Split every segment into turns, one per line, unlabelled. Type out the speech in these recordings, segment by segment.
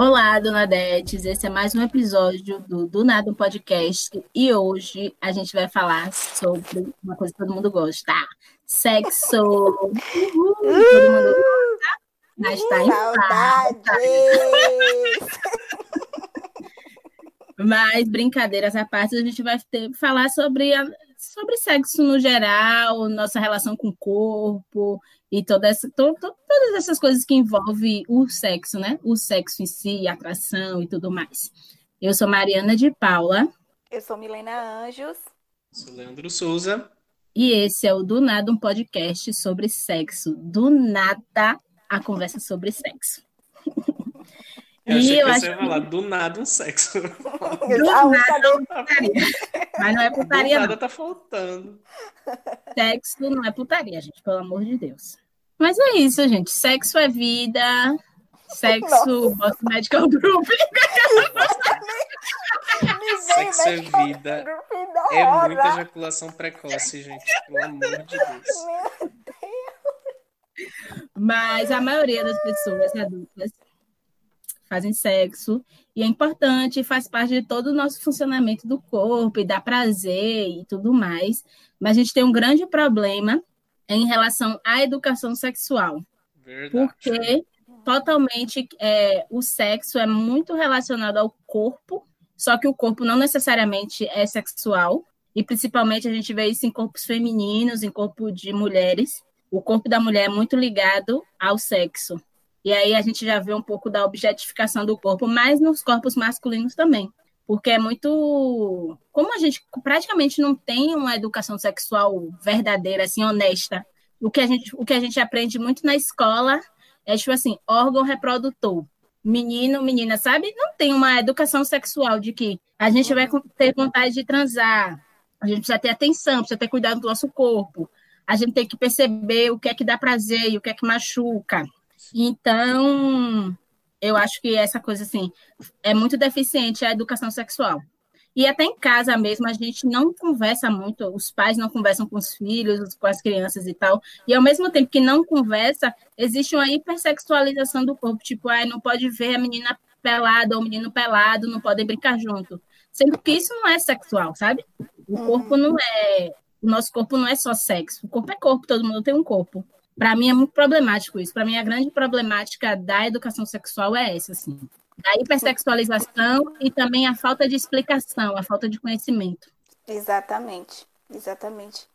Olá, Dona Detes. Esse é mais um episódio do Do Nada um Podcast e hoje a gente vai falar sobre uma coisa que todo mundo gosta: sexo. Uhul, todo mundo gosta, mas tá em! Mas brincadeiras à parte, a gente vai ter, falar sobre, a, sobre sexo no geral, nossa relação com o corpo e toda essa, to, to, todas essas coisas que envolvem o sexo, né? O sexo em si, atração e tudo mais. Eu sou Mariana de Paula.
Eu sou Milena Anjos.
Sou Leandro Souza.
E esse é o Do Nada, um podcast sobre sexo. Do nada, a conversa sobre sexo.
Eu achei que você ia falar do nada um sexo.
Do nada um putaria. Mas não é putaria,
do nada
não.
tá faltando.
Sexo não é putaria, gente, pelo amor de Deus. Mas é isso, gente. Sexo é vida. Sexo, Boston Medical Group.
Sexo é vida. É muita ejaculação precoce, gente. Pelo amor de Deus.
Mas a maioria das pessoas adultas fazem sexo e é importante, faz parte de todo o nosso funcionamento do corpo e dá prazer e tudo mais. Mas a gente tem um grande problema em relação à educação sexual,
Verdade.
porque totalmente é, o sexo é muito relacionado ao corpo, só que o corpo não necessariamente é sexual, e principalmente a gente vê isso em corpos femininos, em corpo de mulheres. O corpo da mulher é muito ligado ao sexo. E aí a gente já vê um pouco da objetificação do corpo, mas nos corpos masculinos também. Porque é muito. Como a gente praticamente não tem uma educação sexual verdadeira, assim, honesta, o que a gente, o que a gente aprende muito na escola é, tipo assim, órgão reprodutor. Menino, menina, sabe? Não tem uma educação sexual de que a gente vai ter vontade de transar, a gente precisa ter atenção, precisa ter cuidado do nosso corpo, a gente tem que perceber o que é que dá prazer e o que é que machuca. Então, eu acho que essa coisa, assim, é muito deficiente a educação sexual. E até em casa mesmo, a gente não conversa muito, os pais não conversam com os filhos, com as crianças e tal. E ao mesmo tempo que não conversa, existe uma hipersexualização do corpo, tipo, ah, não pode ver a menina pelada ou o menino pelado, não podem brincar junto. Sendo que isso não é sexual, sabe? O corpo não é. O nosso corpo não é só sexo. O corpo é corpo, todo mundo tem um corpo. Para mim é muito problemático isso. Para mim, a grande problemática da educação sexual é essa, assim. Da hipersexualização e também a falta de explicação, a falta de conhecimento.
Exatamente, exatamente.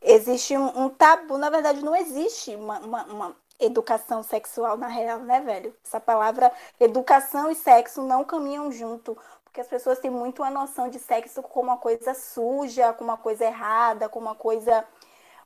Existe um, um tabu, na verdade, não existe uma, uma, uma, educação sexual na real, né, velho? Essa palavra educação e sexo não caminham junto. Porque as pessoas têm muito a noção de sexo como uma coisa suja, como uma coisa errada, como uma coisa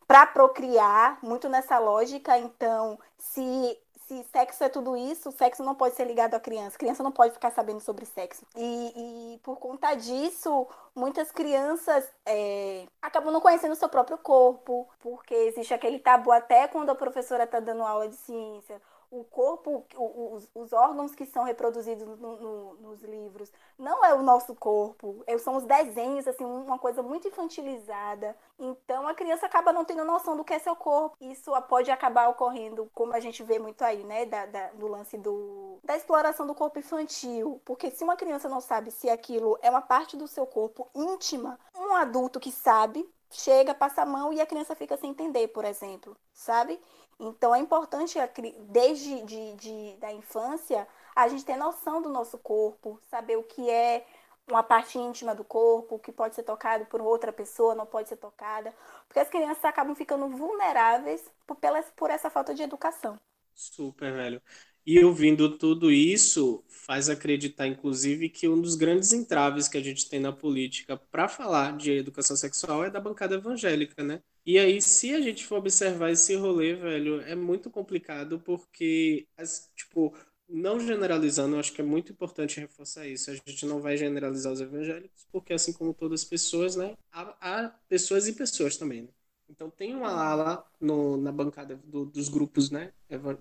para procriar, muito nessa lógica. Então, se se sexo é tudo isso, sexo não pode ser ligado à criança. Criança não pode ficar sabendo sobre sexo. E, e por conta disso, muitas crianças é, acabam não conhecendo o seu próprio corpo, porque existe aquele tabu até quando a professora está dando aula de ciência o corpo, os, os, órgãos que são reproduzidos no, no, nos livros, não é o nosso corpo, é, são os desenhos, assim, uma coisa muito infantilizada. Então a criança acaba não tendo noção do que é seu corpo. Isso pode acabar ocorrendo, como a gente vê muito aí, né, da, da, do lance do, da exploração do corpo infantil. Porque se uma criança não sabe se aquilo é uma parte do seu corpo íntima, um adulto que sabe chega, passa a mão e a criança fica sem entender, por exemplo, sabe? Então é importante, desde de, de, da infância, a gente ter noção do nosso corpo, saber o que é uma parte íntima do corpo, que pode ser tocado por outra pessoa, não pode ser tocada. Porque as crianças acabam ficando vulneráveis por, pela, por essa falta de educação.
Super, velho. E ouvindo tudo isso, faz acreditar, inclusive, que um dos grandes entraves que a gente tem na política para falar de educação sexual é da bancada evangélica, né? E aí, se a gente for observar esse rolê, velho, é muito complicado porque, tipo, não generalizando, eu acho que é muito importante reforçar isso. A gente não vai generalizar os evangélicos, porque assim como todas as pessoas, né, há, há pessoas e pessoas também. Né? Então tem uma ala no, na bancada do, dos grupos, né,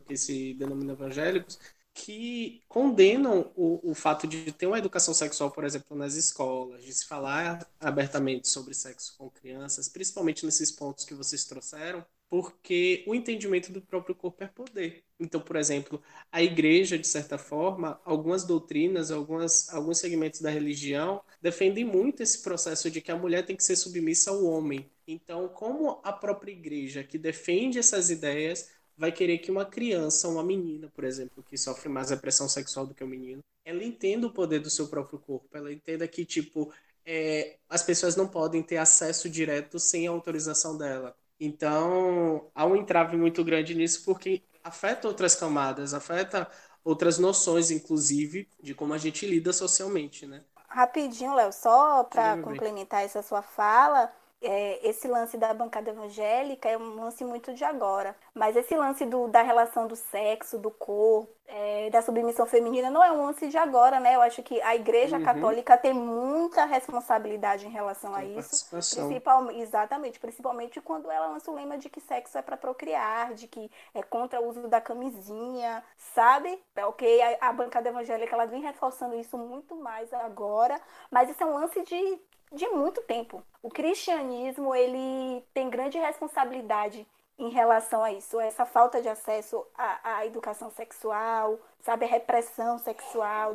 que se denominam evangélicos, que condenam o, o fato de ter uma educação sexual, por exemplo, nas escolas, de se falar abertamente sobre sexo com crianças, principalmente nesses pontos que vocês trouxeram, porque o entendimento do próprio corpo é poder. Então, por exemplo, a igreja, de certa forma, algumas doutrinas, algumas, alguns segmentos da religião defendem muito esse processo de que a mulher tem que ser submissa ao homem. Então, como a própria igreja que defende essas ideias vai querer que uma criança, uma menina, por exemplo, que sofre mais repressão sexual do que o menino, ela entenda o poder do seu próprio corpo, ela entenda que, tipo, é, as pessoas não podem ter acesso direto sem a autorização dela. Então, há um entrave muito grande nisso porque afeta outras camadas, afeta outras noções, inclusive, de como a gente lida socialmente, né?
Rapidinho, Léo, só para complementar essa sua fala, é, esse lance da bancada evangélica é um lance muito de agora. Mas esse lance do, da relação do sexo, do corpo, é, da submissão feminina não é um lance de agora, né? Eu acho que a Igreja uhum. Católica tem muita responsabilidade em relação a isso. Principal, exatamente, principalmente quando ela lança o lema de que sexo é para procriar, de que é contra o uso da camisinha, sabe? É ok, a, a bancada evangélica ela vem reforçando isso muito mais agora, mas isso é um lance de de muito tempo. O cristianismo ele tem grande responsabilidade em relação a isso, essa falta de acesso à, à educação sexual, sabe, a repressão sexual.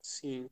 Sim.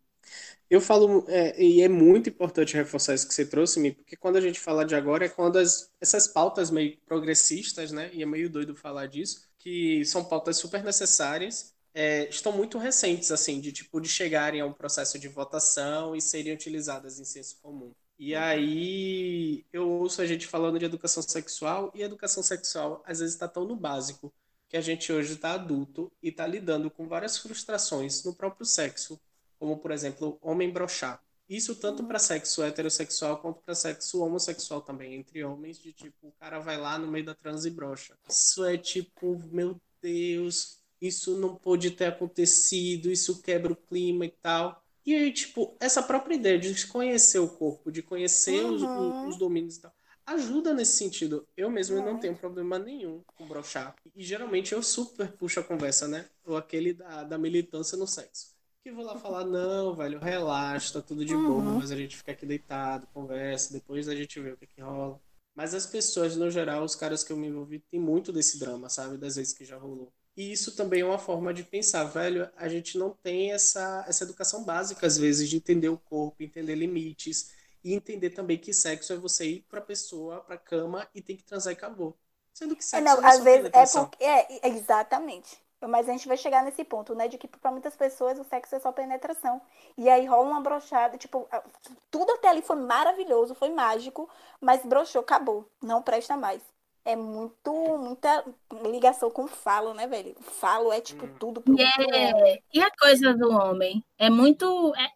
Eu falo, é, e é muito importante reforçar isso que você trouxe, Mi, porque quando a gente fala de agora é quando as, essas pautas meio progressistas, né, e é meio doido falar disso, que são pautas super necessárias, é, estão muito recentes, assim, de tipo de chegarem a um processo de votação e serem utilizadas em senso comum. E aí eu ouço a gente falando de educação sexual e educação sexual às vezes está tão no básico que a gente hoje está adulto e está lidando com várias frustrações no próprio sexo, como por exemplo homem brochar. Isso tanto para sexo heterossexual quanto para sexo homossexual também, entre homens, de tipo, o cara vai lá no meio da trans e brocha. Isso é tipo, meu Deus, isso não pode ter acontecido, isso quebra o clima e tal. E aí, tipo, essa própria ideia de conhecer o corpo, de conhecer uhum. os, os, domínios e tal, ajuda nesse sentido. Eu mesmo eu não tenho problema nenhum com brochar. E geralmente eu super puxo a conversa, né? Ou aquele da, da militância no sexo. Que vou lá falar, não, velho, relaxa, tá tudo de uhum. boa, mas a gente fica aqui deitado, conversa, depois a gente vê o que, que rola. Mas as pessoas, no geral, os caras que eu me envolvi, tem muito desse drama, sabe? Das vezes que já rolou. E isso também é uma forma de pensar, velho. A gente não tem essa, essa educação básica, às vezes, de entender o corpo, entender limites e entender também que sexo é você ir pra pessoa, pra cama e tem que transar e acabou. Sendo que é, sexo é, não, é às vezes é porque
é exatamente. Mas a gente vai chegar nesse ponto, né? De que para muitas pessoas o sexo é só penetração. E aí rola uma brochada, tipo, tudo até ali foi maravilhoso, foi mágico, mas brochou, acabou. Não presta mais é muito, muita ligação com o falo, né, velho? O falo é tipo hum. tudo pro
é, E a coisa do homem? É muito. É,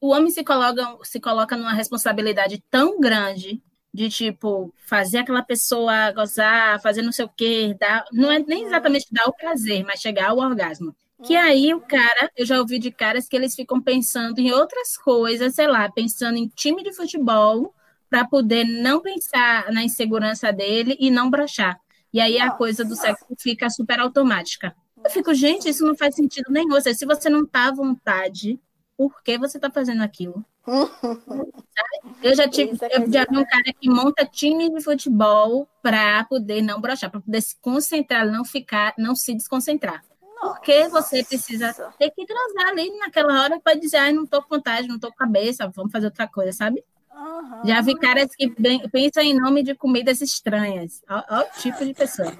o homem se coloca, se coloca numa responsabilidade tão grande de tipo fazer aquela pessoa gozar, fazer não sei o quê, dar, não é nem exatamente dar o prazer, mas chegar ao orgasmo. Que uhum. aí o cara, eu já ouvi de caras que eles ficam pensando em outras coisas, sei lá, pensando em time de futebol, para poder não pensar na insegurança dele e não brochar. E aí a coisa do sexo fica super automática. Eu fico, gente, isso não faz sentido nenhum. Ou seja, se você não tá à vontade, por que você tá fazendo aquilo? eu já tive, é eu já vi um cara que monta time de futebol para poder não brochar, para poder se concentrar, não ficar, não se desconcentrar. Porque você precisa ter que transar ali naquela hora para dizer, ai, não tô com vontade, não tô com cabeça, vamos fazer outra coisa, sabe? Uhum. Já vi caras que pensam em nome de comidas estranhas. Olha o tipo de pessoa.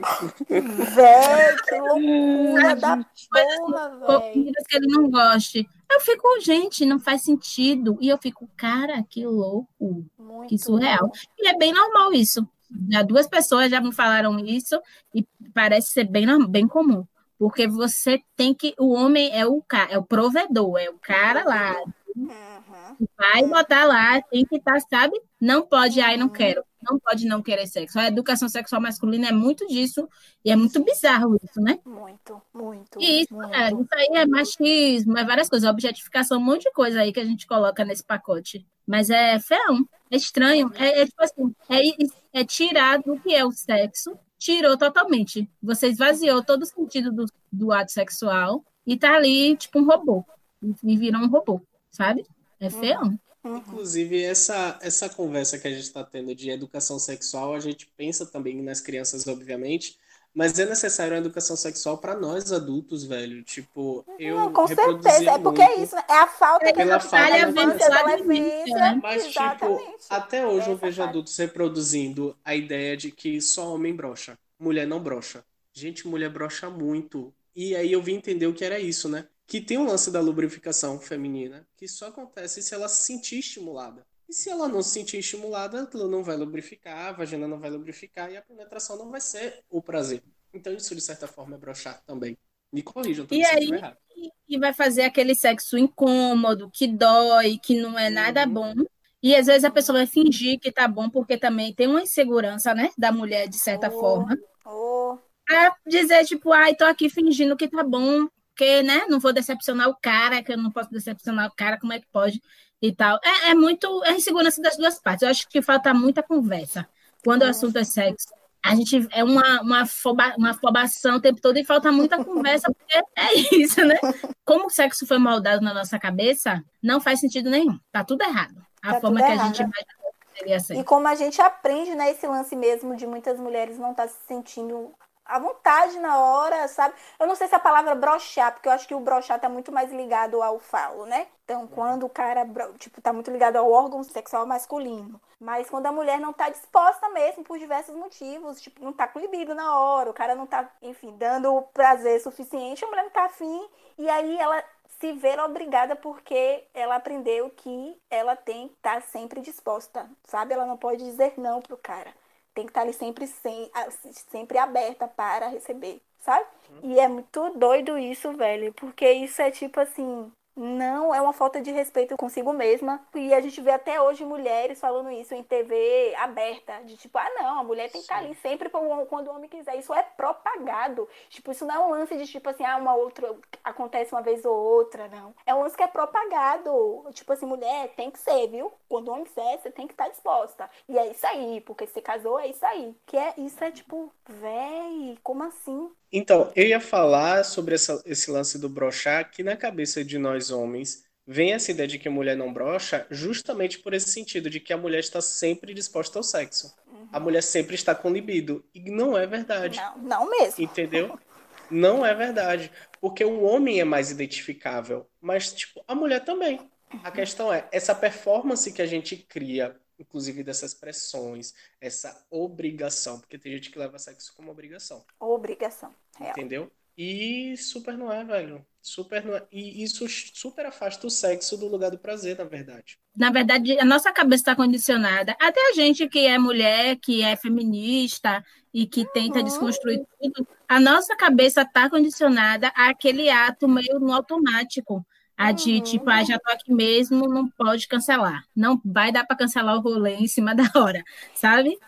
Véi, que loucura da porra,
velho. Comidas que ele não goste. Eu fico, gente, não faz sentido. E eu fico, cara, que louco. Muito que surreal. Bom. E é bem normal isso. Já duas pessoas já me falaram isso e parece ser bem, bem comum. Porque você tem que. O homem é o, é o provedor, é o cara lá. Uhum Vai botar lá, tem que estar, tá, sabe? Não pode, ai, não quero. Não pode não querer sexo. A educação sexual masculina é muito disso, e é muito bizarro isso, né?
Muito, muito.
E isso,
muito.
É, isso aí é machismo, é várias coisas, objetificação, um monte de coisa aí que a gente coloca nesse pacote. Mas é feão, é estranho. É, é tipo assim, é, é tirar do que é o sexo, tirou totalmente. Você esvaziou todo o sentido do, do ato sexual e tá ali, tipo, um robô. E virou um robô, sabe? É feio.
Uhum. Inclusive, essa, essa conversa que a gente está tendo de educação sexual, a gente pensa também nas crianças, obviamente, mas é necessário a educação sexual para nós adultos, velho. Tipo, eu. Não,
com certeza. É porque é isso. É a falta
de a falta da adolescência. Mas, tipo, Exatamente. tipo, até hoje é eu vejo parte. adultos reproduzindo a ideia de que só homem brocha, mulher não brocha. Gente, mulher brocha muito. E aí eu vim entender o que era isso, né? Que tem um lance da lubrificação feminina que só acontece se ela se sentir estimulada. E se ela não se sentir estimulada, ela não vai lubrificar, a vagina não vai lubrificar e a penetração não vai ser o prazer. Então isso, de certa forma, é brochar também. Me corrijam,
e aí, e vai fazer aquele sexo incômodo, que dói, que não é nada uhum. bom. E às vezes a pessoa vai fingir que tá bom, porque também tem uma insegurança, né, da mulher, de certa oh, forma. Oh. Pra dizer, tipo, ai, tô aqui fingindo que tá bom, porque, né, não vou decepcionar o cara, que eu não posso decepcionar o cara, como é que pode? e tal. É, é muito é insegurança das duas partes. Eu acho que falta muita conversa. Quando o assunto é sexo, a gente é uma, uma, foba, uma afobação o tempo todo e falta muita conversa, porque é isso, né? Como o sexo foi moldado na nossa cabeça, não faz sentido nenhum. Tá tudo errado. A tá forma que errado. a gente
vai E como a gente aprende, né, esse lance mesmo de muitas mulheres não estar tá se sentindo à vontade na hora, sabe? Eu não sei se a palavra brochar, porque eu acho que o brochar tá muito mais ligado ao falo, né? Então, quando o cara, tipo, tá muito ligado ao órgão sexual masculino. Mas quando a mulher não tá disposta mesmo, por diversos motivos, tipo, não tá com libido na hora, o cara não tá, enfim, dando prazer suficiente, a mulher não tá afim, e aí ela se ver obrigada porque ela aprendeu que ela tem que estar tá sempre disposta, sabe? Ela não pode dizer não pro cara tem que estar ali sempre, sem, sempre aberta para receber, sabe? Uhum. E é muito doido isso, velho, porque isso é tipo assim, não é uma falta de respeito consigo mesma. E a gente vê até hoje mulheres falando isso em TV aberta, de tipo, ah, não, a mulher tem que estar ali sempre quando o homem quiser. Isso é propagado. Tipo, isso não é um lance de tipo assim, ah, uma outra acontece uma vez ou outra, não. É um lance que é propagado. Tipo assim, mulher tem que ser, viu? Quando o homem quiser, você tem que estar disposta. E é isso aí, porque se casou, é isso aí. Que é isso é tipo, véi, como assim?
Então, eu ia falar sobre essa, esse lance do brochar, que na cabeça de nós homens vem essa ideia de que a mulher não brocha justamente por esse sentido, de que a mulher está sempre disposta ao sexo. Uhum. A mulher sempre está com libido. E não é verdade.
Não, não mesmo.
Entendeu? Não é verdade. Porque o homem é mais identificável, mas, tipo, a mulher também. A questão é, essa performance que a gente cria inclusive dessas pressões, essa obrigação, porque tem gente que leva sexo como obrigação.
Obrigação, real.
Entendeu? E super não é, velho. Super não é. E isso super afasta o sexo do lugar do prazer, na verdade.
Na verdade, a nossa cabeça está condicionada. Até a gente que é mulher, que é feminista e que tenta uhum. desconstruir tudo, a nossa cabeça está condicionada àquele ato meio no automático. A de, uhum. tipo, ah, já tô aqui mesmo, não pode cancelar. Não vai dar para cancelar o rolê em cima da hora, sabe?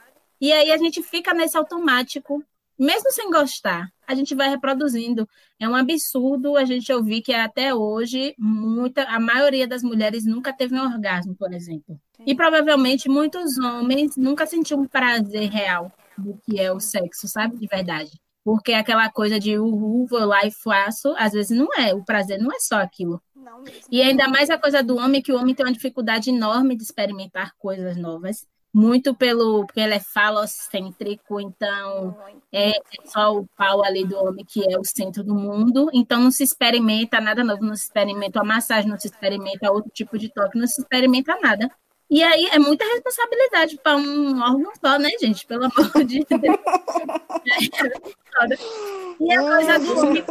E aí a gente fica nesse automático, mesmo sem gostar, a gente vai reproduzindo. É um absurdo a gente ouvir que até hoje muita, a maioria das mulheres nunca teve um orgasmo, por exemplo. E provavelmente muitos homens nunca sentiram um prazer real do que é o sexo, sabe? De verdade. Porque aquela coisa de uhul, vou lá e faço, às vezes não é. O prazer não é só aquilo. Não mesmo. E ainda mais a coisa do homem, que o homem tem uma dificuldade enorme de experimentar coisas novas. Muito pelo porque ele é falocêntrico, então é, só o pau ali do homem que é o centro do mundo. Então não se experimenta nada novo, não se experimenta a massagem, não se experimenta outro tipo de toque, não se experimenta nada. E aí é muita responsabilidade para um órgão só, né, gente? Pelo amor de Deus. e a coisa do homem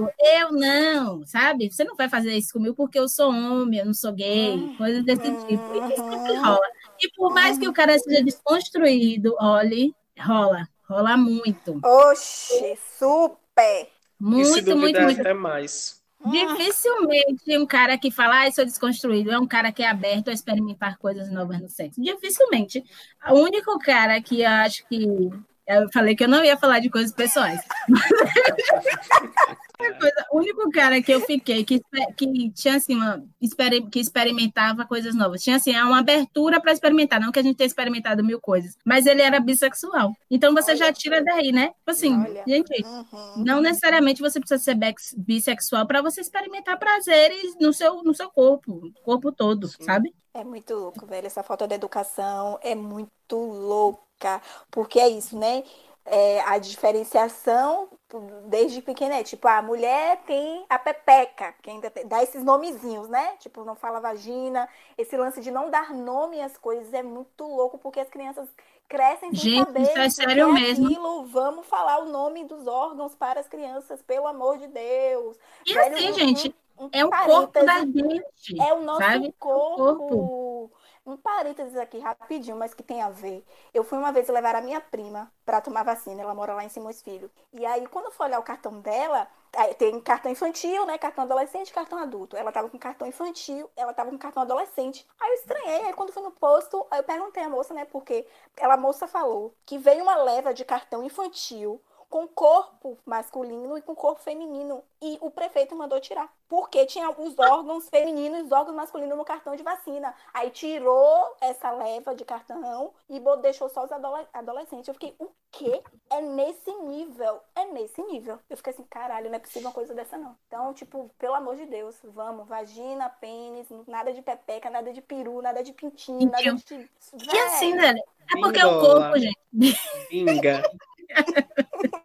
macho, eu não, sabe? Você não vai fazer isso comigo porque eu sou homem, eu não sou gay, coisas desse tipo. E isso que rola. E por mais que o cara seja desconstruído, olhe, rola, rola muito.
Oxi, super!
Muito, muito, muito. até mais.
Dificilmente um cara que fala, ah, sou desconstruído, é um cara que é aberto a experimentar coisas novas no sexo. Dificilmente. O único cara que eu acho que. Eu falei que eu não ia falar de coisas pessoais. coisa, o único cara que eu fiquei que, que tinha assim uma que experimentava coisas novas, tinha assim uma abertura para experimentar, não que a gente tenha experimentado mil coisas, mas ele era bissexual. Então você Olha, já tira daí, né? Tipo assim, Olha. gente, uhum. não necessariamente você precisa ser bissexual para você experimentar prazeres no seu no seu corpo, corpo todo, Sim. sabe?
É muito louco, velho. Essa falta de educação é muito louca. Porque é isso, né? É, a diferenciação desde pequena é tipo, a mulher tem a pepeca, que ainda tem, dá esses nomezinhos, né? Tipo, não fala vagina. Esse lance de não dar nome às coisas é muito louco, porque as crianças crescem sem
Gente,
saber
isso é
o
sério
é
mesmo.
aquilo. Vamos falar o nome dos órgãos para as crianças, pelo amor de Deus.
E
Velho,
assim,
um-
gente,
um
é o corpo da gente.
É o nosso
sabe?
corpo. Um parênteses aqui rapidinho, mas que tem a ver. Eu fui uma vez levar a minha prima para tomar vacina. Ela mora lá em Simões Filho. E aí, quando fui olhar o cartão dela, tem cartão infantil, né? Cartão adolescente cartão adulto. Ela tava com cartão infantil, ela tava com cartão adolescente. Aí eu estranhei. Aí quando fui no posto, eu perguntei à moça, né? Porque ela, moça falou que veio uma leva de cartão infantil com corpo masculino e com corpo feminino. E o prefeito mandou tirar. Porque tinha os órgãos femininos e os órgãos masculinos no cartão de vacina. Aí tirou essa leva de cartão e deixou só os adole- adolescentes. Eu fiquei, o quê? É nesse nível. É nesse nível. Eu fiquei assim, caralho, não é possível uma coisa dessa, não. Então, tipo, pelo amor de Deus, vamos. Vagina, pênis, nada de pepeca, nada de peru, nada de pintinho, nada de.
E assim, né? É porque é o corpo, gente.
Pinga.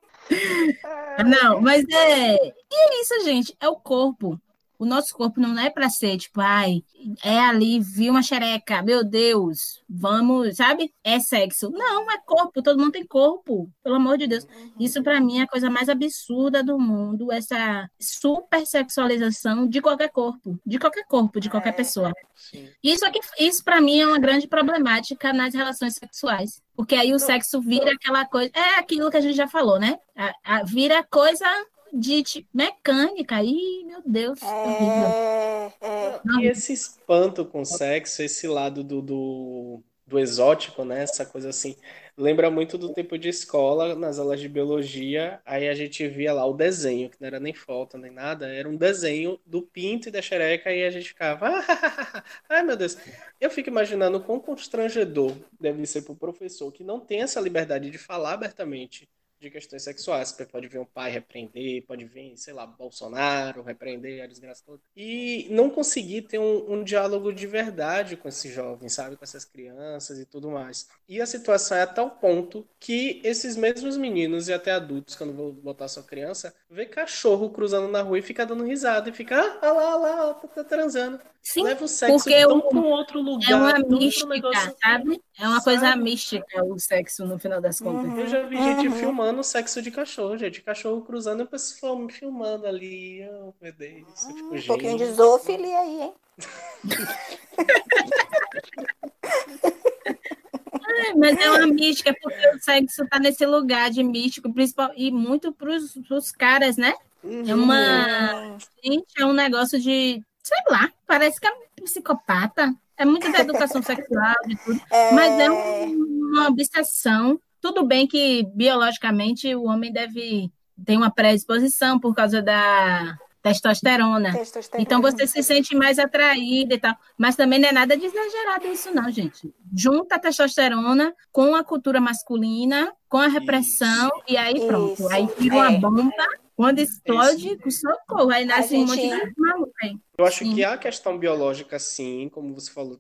Não, mas é. E é isso, gente. É o corpo. O nosso corpo não é para ser tipo, ai, é ali, vi uma xereca, meu Deus, vamos, sabe? É sexo. Não, é corpo, todo mundo tem corpo, pelo amor de Deus.
Uhum.
Isso para mim é a coisa mais absurda do mundo, essa super sexualização de qualquer corpo, de qualquer corpo, de qualquer
É.
pessoa.
Sim.
Isso aqui, isso para mim é uma grande problemática nas relações sexuais, porque aí o sexo vira aquela coisa, é aquilo que a gente já falou, né? A- a- vira coisa de tipo, mecânica. Ih, meu Deus.
É, é.
Não.
E esse espanto com o sexo, esse lado do, do, do exótico, né? Essa coisa assim, lembra muito do tempo de escola, nas aulas de biologia, aí a gente via lá o desenho, que não era nem foto nem nada, era um desenho do pinto e da xereca, e a gente ficava, ai meu Deus. Eu fico imaginando o quão constrangedor deve ser para o professor que não tem essa liberdade de falar abertamente de questões sexuais. Você pode ver um pai repreender, pode ver, sei lá, Bolsonaro repreender a desgraça toda. E não conseguir ter um, um diálogo de verdade com esses jovens, sabe? Com essas crianças e tudo mais. E a situação é a tal ponto que esses mesmos meninos e até adultos, quando vão botar sua criança, vê cachorro cruzando na rua e fica dando risada e fica, ah, olha lá, lá, tá, tá transando.
Sim,
Leva o sexo
porque
tão
o-
para um outro lugar,
é uma
um
mística,
negócio-
sabe? É uma coisa
Sabe?
mística o sexo, no final das contas.
Uhum.
Eu já vi gente
Uhum.
filmando sexo de cachorro, gente. Cachorro cruzando e o pessoal me filmando ali. Oh, meu Deus. Fico,
Um pouquinho de zoofilia aí, hein?
É, mas é uma mística, porque o sexo tá nesse lugar de místico, principal, e muito pros, pros caras, né? É uma.
Hum,
Gente, é um negócio de. Sei lá, parece que é um psicopata. É muito da educação sexual, de tudo.
é,
Mas é um- uma obsessão. Tudo bem que biologicamente o homem deve ter uma predisposição por causa da testosterona.
testosterona.
Então você se sente mais atraída e tal. Mas também não é nada de exagerado isso, não, gente. Junta a testosterona com a cultura masculina, com a repressão, e aí pronto.
Isso,
Aí vira uma
é.
bomba. Quando explode, socorro. Aí nasce um monte
gente-
de maluco aí.
Eu acho
Sim.
que a questão biológica, sim, como você falou,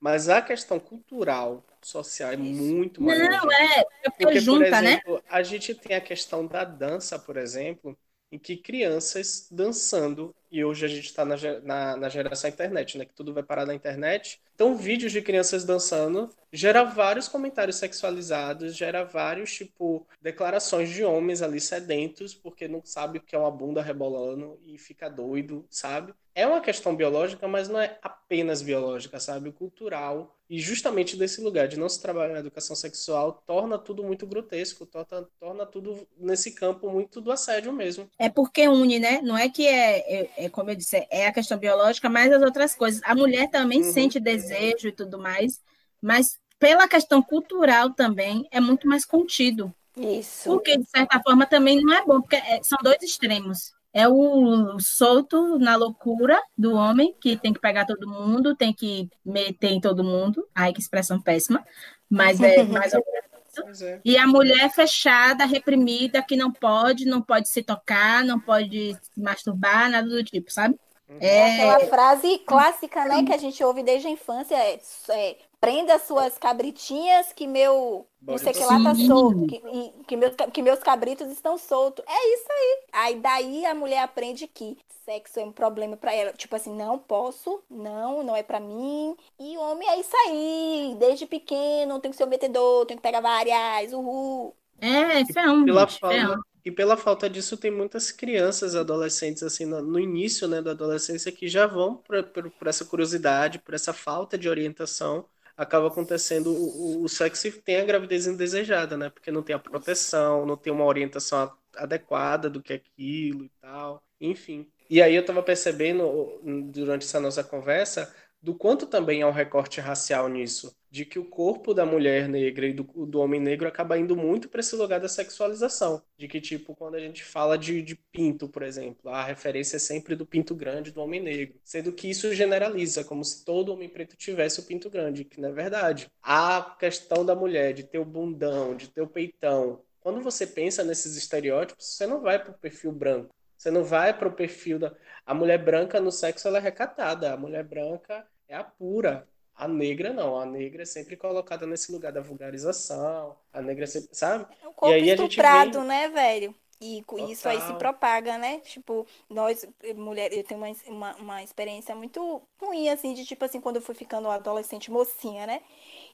mas a questão cultural, social é muito maior.
Não,
gente.
é, é porque,
Porque, por
junta, né?
exemplo, a gente tem a questão da dança, por exemplo, em que crianças dançando, e hoje a gente está na, na, na geração internet, né? Que tudo vai parar na internet. Então, vídeos de crianças dançando gera vários comentários sexualizados, gera vários, tipo, declarações de homens ali sedentos, porque não sabe o que é uma bunda rebolando e fica doido, sabe? É uma questão biológica, mas não é apenas biológica, sabe? Cultural. E justamente desse lugar de não se trabalhar na educação sexual torna tudo muito grotesco, torna, torna tudo nesse campo muito do assédio mesmo.
É porque une, né? Não é que é, é, é, como eu disse, é a questão biológica, mas as outras coisas. A mulher também
Uhum.
sente desejo e tudo mais, mas pela questão cultural também é muito mais contido.
Isso.
Porque, de certa forma, também não é bom, porque é- são dois extremos. É o solto na loucura do homem, que tem que pegar todo mundo, tem que meter em todo mundo. Ai, que expressão péssima. Mas é mais ou menos
é.
e a mulher fechada, reprimida, que não pode, não pode se tocar, não pode se masturbar, nada do tipo, sabe?
É... Aquela frase clássica, né, que a gente ouve desde a infância é, é prenda suas cabritinhas que meu não sei que lá tá solto, que, que, meus, que meus cabritos estão soltos. É isso aí. Aí daí a mulher aprende que sexo é um problema para ela. Tipo assim, não posso, não, não é para mim. E homem é isso aí. Desde pequeno, tem que ser o metedor, tem que pegar várias, uhul.
É, feão,
pela falta, E pela falta disso, tem muitas crianças, adolescentes, assim, no, no início né, da adolescência, que já vão por essa curiosidade, por essa falta de orientação, acaba acontecendo o, o sexo e tem a gravidez indesejada, né? Porque não tem a proteção, não tem uma orientação adequada do que é aquilo e tal, enfim. E aí eu estava percebendo durante essa nossa conversa do quanto também há um recorte racial nisso, de que o corpo da mulher negra e do, do homem negro acaba indo muito para esse lugar da sexualização, de que tipo quando a gente fala de, de pinto, por exemplo, a referência é sempre do pinto grande do homem negro, sendo que isso generaliza como se todo homem preto tivesse o pinto grande, que não é verdade. A questão da mulher de ter o bundão, de ter o peitão, quando você pensa nesses estereótipos, você não vai para o perfil branco. Você não vai para o perfil da. A mulher branca no sexo ela é recatada. A mulher branca é a pura. A negra não, a negra é sempre colocada nesse lugar da vulgarização. A negra é sempre, sabe?
É um corpo e aí estuprado, vem... né, velho? E com isso aí se propaga, né? Tipo, nós, mulheres, eu tenho uma, uma, uma, experiência muito ruim, assim, de tipo assim, quando eu fui ficando adolescente mocinha, né?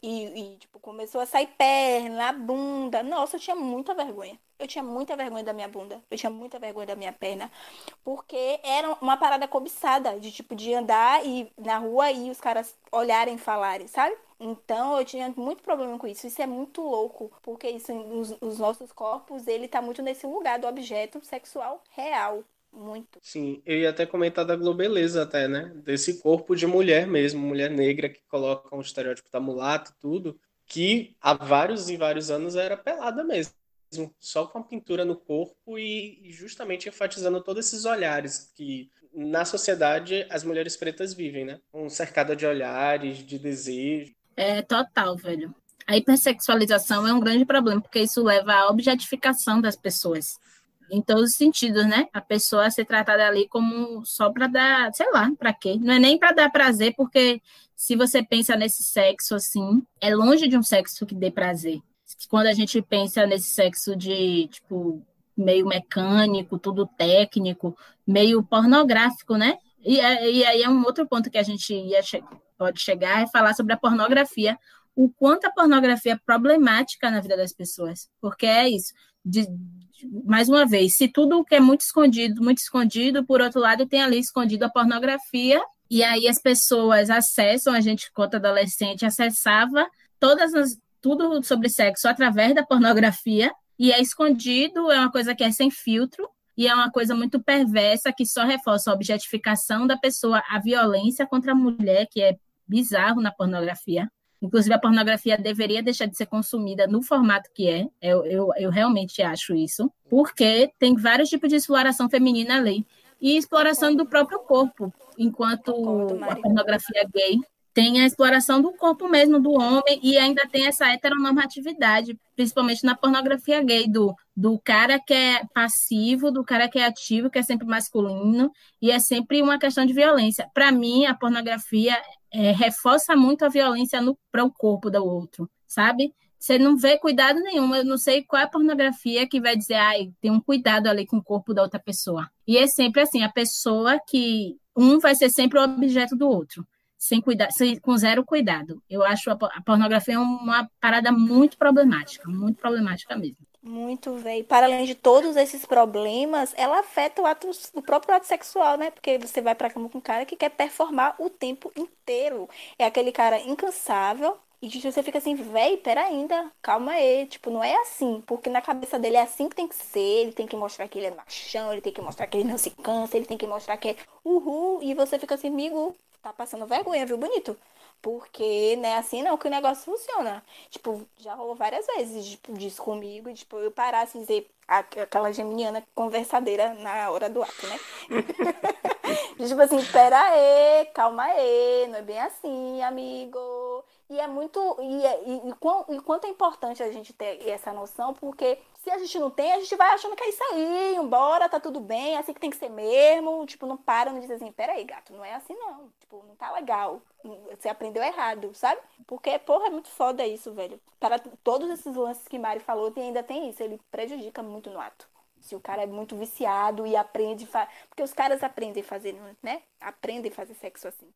E, e, tipo, começou a sair perna, bunda. Nossa, eu tinha muita vergonha. Eu tinha muita vergonha da minha bunda. Eu tinha muita vergonha da minha perna. Porque era uma parada cobiçada, de tipo, de andar e, na rua e os caras olharem e falarem, sabe? Então eu tinha muito problema com isso. Isso é muito louco, porque isso, os, os nossos corpos, ele tá muito nesse lugar do objeto sexual real. Muito.
Sim, eu ia até comentar da globeleza até, né? Desse corpo de mulher mesmo, mulher negra que coloca um estereótipo da mulata tudo, que há vários e vários anos era pelada mesmo, só com a pintura no corpo e, justamente enfatizando todos esses olhares que na sociedade as mulheres pretas vivem, né? Um cercado de olhares, de desejo.
É total, velho. A hipersexualização é um grande problema, porque isso leva à objetificação das pessoas em todos os sentidos, né? A pessoa ser tratada ali como só para dar, sei lá, para quê? Não é nem para dar prazer, porque se você pensa nesse sexo assim, é longe de um sexo que dê prazer. Quando a gente pensa nesse sexo de, tipo, meio mecânico, tudo técnico, meio pornográfico, né? E, é, e aí é um outro ponto que a gente ia pode chegar, é falar sobre a pornografia, o quanto a pornografia é problemática na vida das pessoas, porque é isso, de, mais uma vez, se tudo que é muito escondido, muito escondido, por outro lado, tem ali escondido a pornografia, e aí as pessoas acessam, a gente, quanto adolescente, acessava todas as, tudo sobre sexo através da pornografia, e é escondido, é uma coisa que é sem filtro, e é uma coisa muito perversa que só reforça a objetificação da pessoa, a violência contra a mulher, que é bizarro na pornografia. Inclusive, a pornografia deveria deixar de ser consumida no formato que é. Eu, eu, eu realmente acho isso. Porque tem vários tipos de exploração feminina ali. E exploração do próprio corpo. Enquanto a pornografia gay tem a exploração do corpo mesmo do homem e ainda tem essa heteronormatividade, principalmente na pornografia gay, do, do cara que é passivo, do cara que é ativo, que é sempre masculino, e é sempre uma questão de violência. Para mim, a pornografia é, reforça muito a violência para o corpo do outro, sabe? Você não vê cuidado nenhum. Eu não sei qual é a pornografia que vai dizer, ai, tem um cuidado ali com o corpo da outra pessoa. E é sempre assim, a pessoa que um vai ser sempre o objeto do outro sem cuidar, sem, com zero cuidado. Eu acho a, a pornografia uma parada muito problemática, muito problemática mesmo.
Muito, velho. Para além de todos esses problemas, ela afeta o, ato, o próprio ato sexual, né? Porque você vai pra cama com um cara que quer performar o tempo inteiro. É aquele cara incansável. E você fica assim, véi, pera ainda, calma aí. Tipo, não é assim. Porque na cabeça dele é assim que tem que ser. Ele tem que mostrar que ele é machão, ele tem que mostrar que ele não se cansa, ele tem que mostrar que é uhul. E você fica assim, amigo, tá passando vergonha, viu, bonito? Porque, né, assim não que o negócio funciona. Tipo, já rolou várias vezes, tipo, disso comigo, tipo, eu parar assim, dizer aquela geminiana conversadeira na hora do ato, né? tipo assim, pera aí, calma aí, não é bem assim, amigo. E é muito. E, é, e, e, quão, e quanto é importante a gente ter essa noção, porque se a gente não tem, a gente vai achando que é isso aí, embora, tá tudo bem, é assim que tem que ser mesmo. Tipo, não para, não diz assim, peraí, gato, não é assim não. Tipo, não tá legal. Você aprendeu errado, sabe? Porque, porra, é muito foda isso, velho. Para todos esses lances que Mari falou, tem, ainda tem isso. Ele prejudica muito no ato. Se o cara é muito viciado e aprende. Fa... Porque os caras aprendem a fazer, né? Aprendem a fazer sexo assim.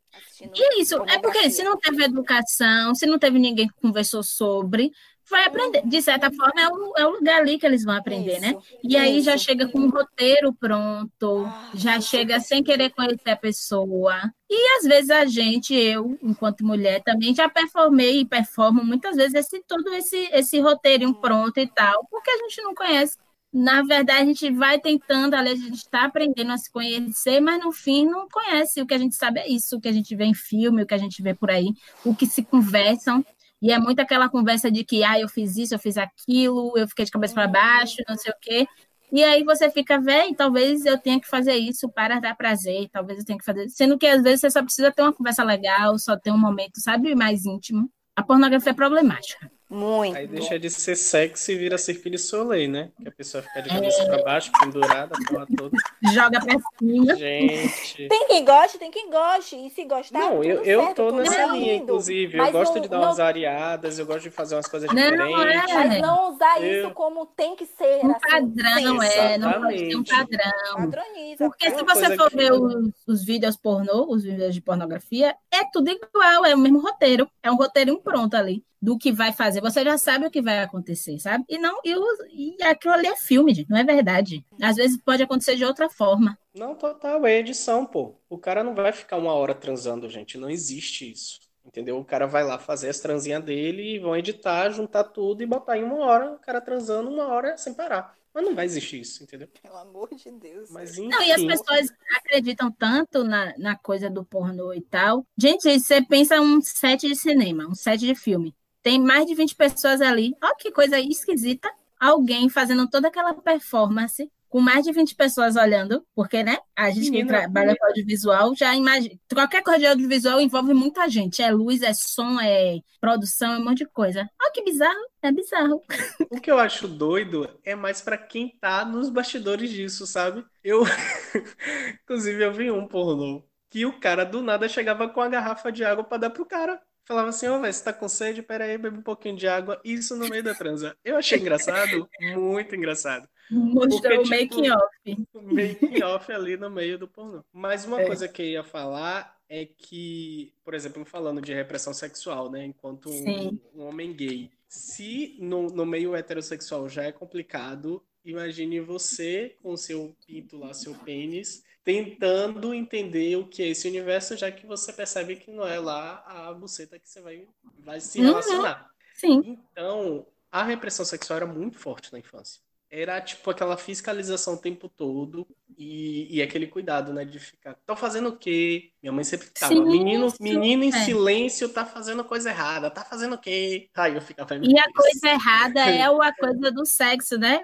Isso, é porque se não teve educação, se não teve ninguém que conversou sobre, vai aprender. De certa forma, é o, é o lugar ali que eles vão aprender, né? isso, né? E isso. aí já chega com um roteiro pronto, ah, já chega sem querer conhecer a pessoa. E às vezes a gente, eu, enquanto mulher, também já performei e performo muitas vezes esse, todo esse, esse roteirinho pronto e tal, porque a gente não conhece na verdade, a gente vai tentando, a gente está aprendendo a se conhecer, mas no fim não conhece. O que a gente sabe é isso, o que a gente vê em filme, o que a gente vê por aí, o que se conversam. E é muito aquela conversa de que, ah, eu fiz isso, eu fiz aquilo, eu fiquei de cabeça para baixo, não sei o quê. E aí você fica, velho, talvez eu tenha que fazer isso para dar prazer, talvez eu tenha que fazer. Sendo que às vezes você só precisa ter uma conversa legal, só ter um momento, sabe, mais íntimo. A pornografia é problemática.
Muito.
Aí deixa de ser sexy e vira Cirque de Soleil, né? Que a pessoa fica de cabeça é... pra baixo, pendurada, a porra toda.
Joga pra cima.
Gente.
Tem quem goste, tem quem goste. E se gostar.
Não, eu, eu certo, tô nessa linha, inclusive. Eu gosto não, de dar não... umas areadas, eu gosto de fazer umas coisas não, diferentes.
É. Mas não usar eu... isso como tem que ser.
Um assim, padrão, é. Não pode ter um padrão. Padroniza. Porque se você for que... ver os, os vídeos pornô, os vídeos de pornografia, é tudo igual, é o mesmo roteiro. É um roteiro pronto ali do que vai fazer. Você já sabe o que vai acontecer, sabe? E não e, o, e aquilo ali é filme, gente, não é verdade. Às vezes pode acontecer de outra forma.
Não, total, é edição, pô. O cara não vai ficar uma hora transando, gente. Não existe isso. Entendeu? O cara vai lá fazer as transinhas dele e vão editar, juntar tudo e botar em uma hora, o cara transando uma hora sem parar. Mas não vai existir isso, entendeu?
Pelo amor de Deus.
Mas, enfim...
Não, e as pessoas acreditam tanto na, na coisa do pornô e tal. Gente, você pensa um set de cinema, um set de filme. Tem mais de 20 pessoas ali. Olha que coisa esquisita. Alguém fazendo toda aquela performance com mais de 20 pessoas olhando, porque, né, a gente que trabalha com audiovisual já imagina. Qualquer coisa de audiovisual envolve muita gente. É luz, é som, é produção, é um monte de coisa. Olha que bizarro. É bizarro.
O que eu acho doido é mais para quem tá nos bastidores disso, sabe? Eu. Inclusive, eu vi um pornô que o cara do nada chegava com a garrafa de água para dar pro cara. Falava assim, ô, oh, velho, você tá com sede? Pera aí, bebe um pouquinho de água. Isso no meio da transa. Eu achei engraçado, muito engraçado.
Mostrou o tipo, making off.
Making off ali no meio do pornô. Mas uma é. coisa que eu ia falar é que, por exemplo, falando de repressão sexual, né? Enquanto um, um, homem gay. Se no, no meio heterossexual já é complicado, imagine você com seu pinto lá, seu pênis, tentando entender o que é esse universo, já que você percebe que não é lá a buceta que você vai, vai se uhum. relacionar.
Sim.
Então, a repressão sexual era muito forte na infância. Era tipo aquela fiscalização o tempo todo e, e aquele cuidado, né, de ficar. Tô fazendo o quê? Minha mãe sempre ficava, Sim, menino, menino em é. silêncio tá fazendo coisa errada, tá fazendo o quê? Aí eu ficava.
E a coisa errada é a coisa do sexo, né?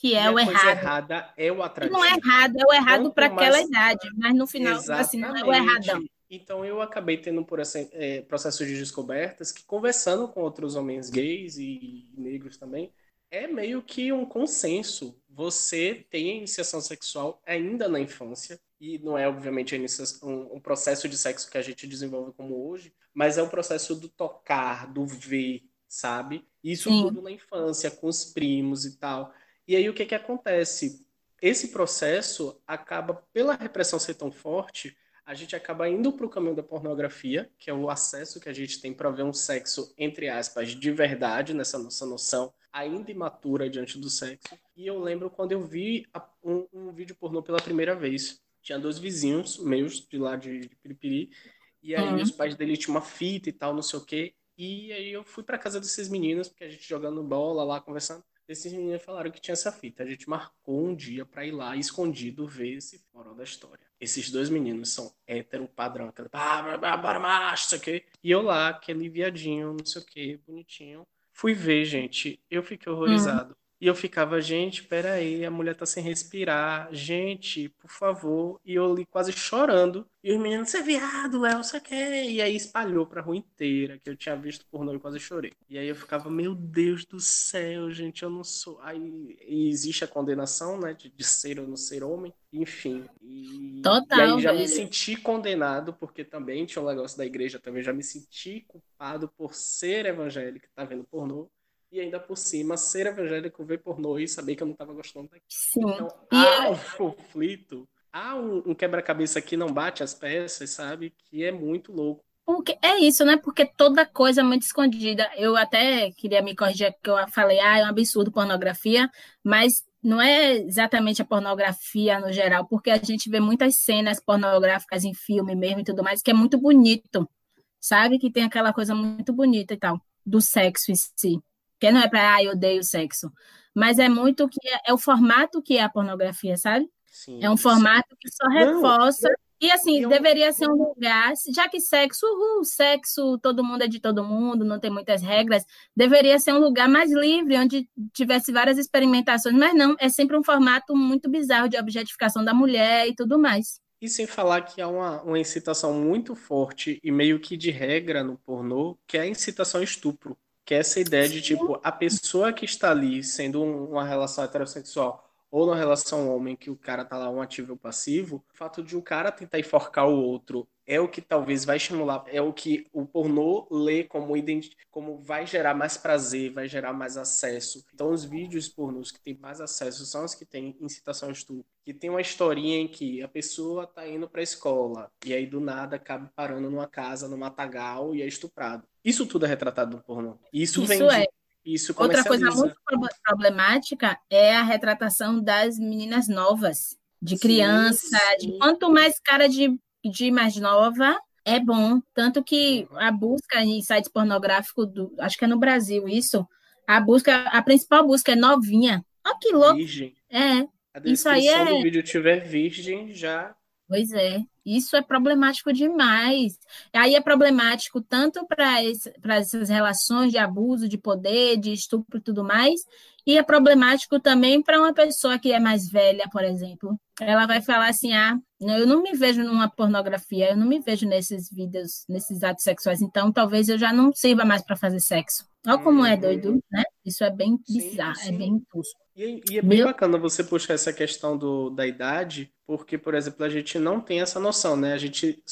Que é e o errado.
errada é o atrativo.
Não é errado, é o errado para aquela idade, mas no final, Exatamente. assim, não é o erradão.
Então eu acabei tendo por assim, é, processos de descobertas que conversando com outros homens gays e negros também, é meio que um consenso. Você tem a iniciação sexual ainda na infância, e não é, obviamente, um, um processo de sexo que a gente desenvolve como hoje, mas é o um processo do tocar, do ver, sabe? Isso Sim. tudo na infância, com os primos e tal. E aí o que, que acontece? Esse processo acaba, pela repressão ser tão forte, a gente acaba indo para o caminho da pornografia, que é o acesso que a gente tem para ver um sexo, entre aspas, de verdade, nessa nossa noção ainda imatura diante do sexo. E eu lembro quando eu vi um, um vídeo pornô pela primeira vez. Tinha dois vizinhos meus de lá de, de Piripiri, e aí uhum. os pais dele tinham uma fita e tal, não sei o quê. E aí eu fui para casa desses meninos, porque a gente jogando bola lá, conversando. Esses meninos falaram que tinha essa fita. A gente marcou um dia para ir lá escondido ver esse fórum da história. Esses dois meninos são hétero padrão, aquele macho, isso aqui. E eu lá, aquele viadinho, não sei o que, bonitinho. Fui ver, gente. Eu fiquei horrorizado. E eu ficava, gente, peraí, a mulher tá sem respirar. Gente, por favor. E eu ali quase chorando. E os meninos, você é viado, Léo, você quer? E aí espalhou pra rua inteira que eu tinha visto pornô e quase chorei. E aí eu ficava, meu Deus do céu, gente, eu não sou. Aí existe a condenação, né, de, de ser ou não ser homem. Enfim. E,
Total,
e aí já
velho.
me senti condenado, porque também tinha um negócio da igreja, também já me senti culpado por ser evangélico, tá vendo pornô e ainda por cima ser evangélico, ver pornô e saber que eu não estava gostando daquilo.
Sim.
Então há
é-
um conflito, há um, um quebra-cabeça que não bate as peças, sabe? Que é muito louco.
Porque é isso, né? Porque toda coisa é muito escondida. Eu até queria me corrigir que eu falei, ah, é um absurdo pornografia, mas não é exatamente a pornografia no geral, porque a gente vê muitas cenas pornográficas em filme mesmo e tudo mais, que é muito bonito, sabe? Que tem aquela coisa muito bonita e tal, do sexo em si. Que não é para, ah, eu odeio sexo, mas é muito que é, é o formato que é a pornografia, sabe?
Sim,
É um
sim.
formato que só
Não,
reforça. E assim,
eu-
deveria ser um lugar, já que sexo, uhul, sexo, todo mundo é de todo mundo, não tem muitas regras, deveria ser um lugar mais livre, onde tivesse várias experimentações, mas não, é sempre um formato muito bizarro de objetificação da mulher e tudo mais.
E sem falar que há uma, uma incitação muito forte e meio que de regra no pornô, que é a incitação ao estupro. Que é essa ideia de, tipo, a pessoa que está ali sendo um- uma relação heterossexual ou numa relação homem que o cara tá lá um ativo e um passivo, o fato de um cara tentar enforcar o outro é o que talvez vai estimular, é o que o pornô lê como, identi- como vai gerar mais prazer, vai gerar mais acesso. Então, os vídeos pornôs que têm mais acesso são os que têm incitação ao estupro. Que tem uma historinha em que a pessoa tá indo pra escola e aí do nada acaba parando numa casa, num matagal e é estuprado. Isso tudo é retratado no pornô. Isso,
Isso
vende,
é.
isso
Outra coisa muito prob- problemática é a retratação das meninas novas, de
Sim,
criança, de
sim.
quanto mais cara de, de mais nova, é bom. Tanto que a busca em sites pornográficos, do, acho que é no Brasil isso, a busca, a principal busca é novinha. Olha que louco.
Virgem.
É,
A
Isso aí
descrição
é-
do vídeo tiver virgem, já
Pois é, isso é problemático demais. Aí é problemático tanto para essas relações de abuso de poder, de estupro e tudo mais, e é problemático também para uma pessoa que é mais velha, por exemplo. Ela vai falar assim: ah, eu não me vejo numa pornografia, eu não me vejo nesses vídeos, nesses atos sexuais, então talvez eu já não sirva mais para fazer sexo. Olha como é
Uhum.
doido, né? Isso é bem
Sim,
bizarro, é
sim.
bem impulso.
E, e é bem
Meu-
bacana você puxar essa questão do, da idade, porque, por exemplo, a gente não tem essa noção, né? A gente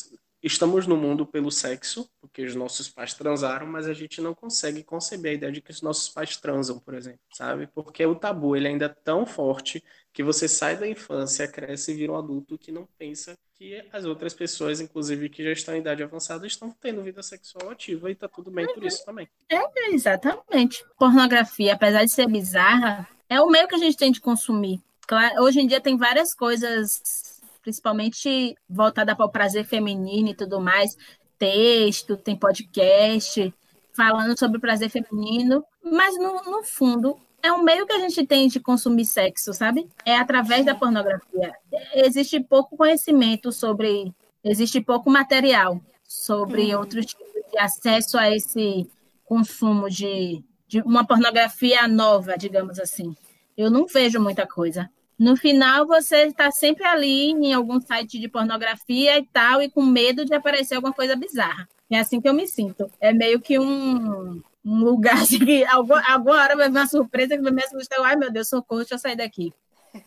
estamos no mundo pelo sexo, porque os nossos pais transaram, mas a gente não consegue conceber a ideia de que os nossos pais transam, por exemplo, sabe? Porque o tabu, ele ainda é tão forte que você sai da infância, cresce e vira um adulto que não pensa que as outras pessoas, inclusive que já estão em idade avançada, estão tendo vida sexual ativa e tá tudo bem por isso também.
É, exatamente. Pornografia, apesar de ser bizarra, é o meio que a gente tem de consumir. Claro, hoje em dia tem várias coisas, principalmente voltada para o prazer feminino e tudo mais. Texto, tem podcast falando sobre o prazer feminino, mas no, no fundo é um meio que a gente tem de consumir sexo, sabe? É através da pornografia. Existe pouco conhecimento sobre, existe pouco material sobre
Uhum.
outros tipos de acesso a esse consumo de, de uma pornografia nova, digamos assim. Eu não vejo muita coisa. No final, você está sempre ali em algum site de pornografia e tal, e com medo de aparecer alguma coisa bizarra. É assim que eu me sinto. É meio que um, um lugar assim, que alguma hora vai vir uma surpresa que vai me assustar. Ai, meu Deus, socorro, deixa eu sair daqui.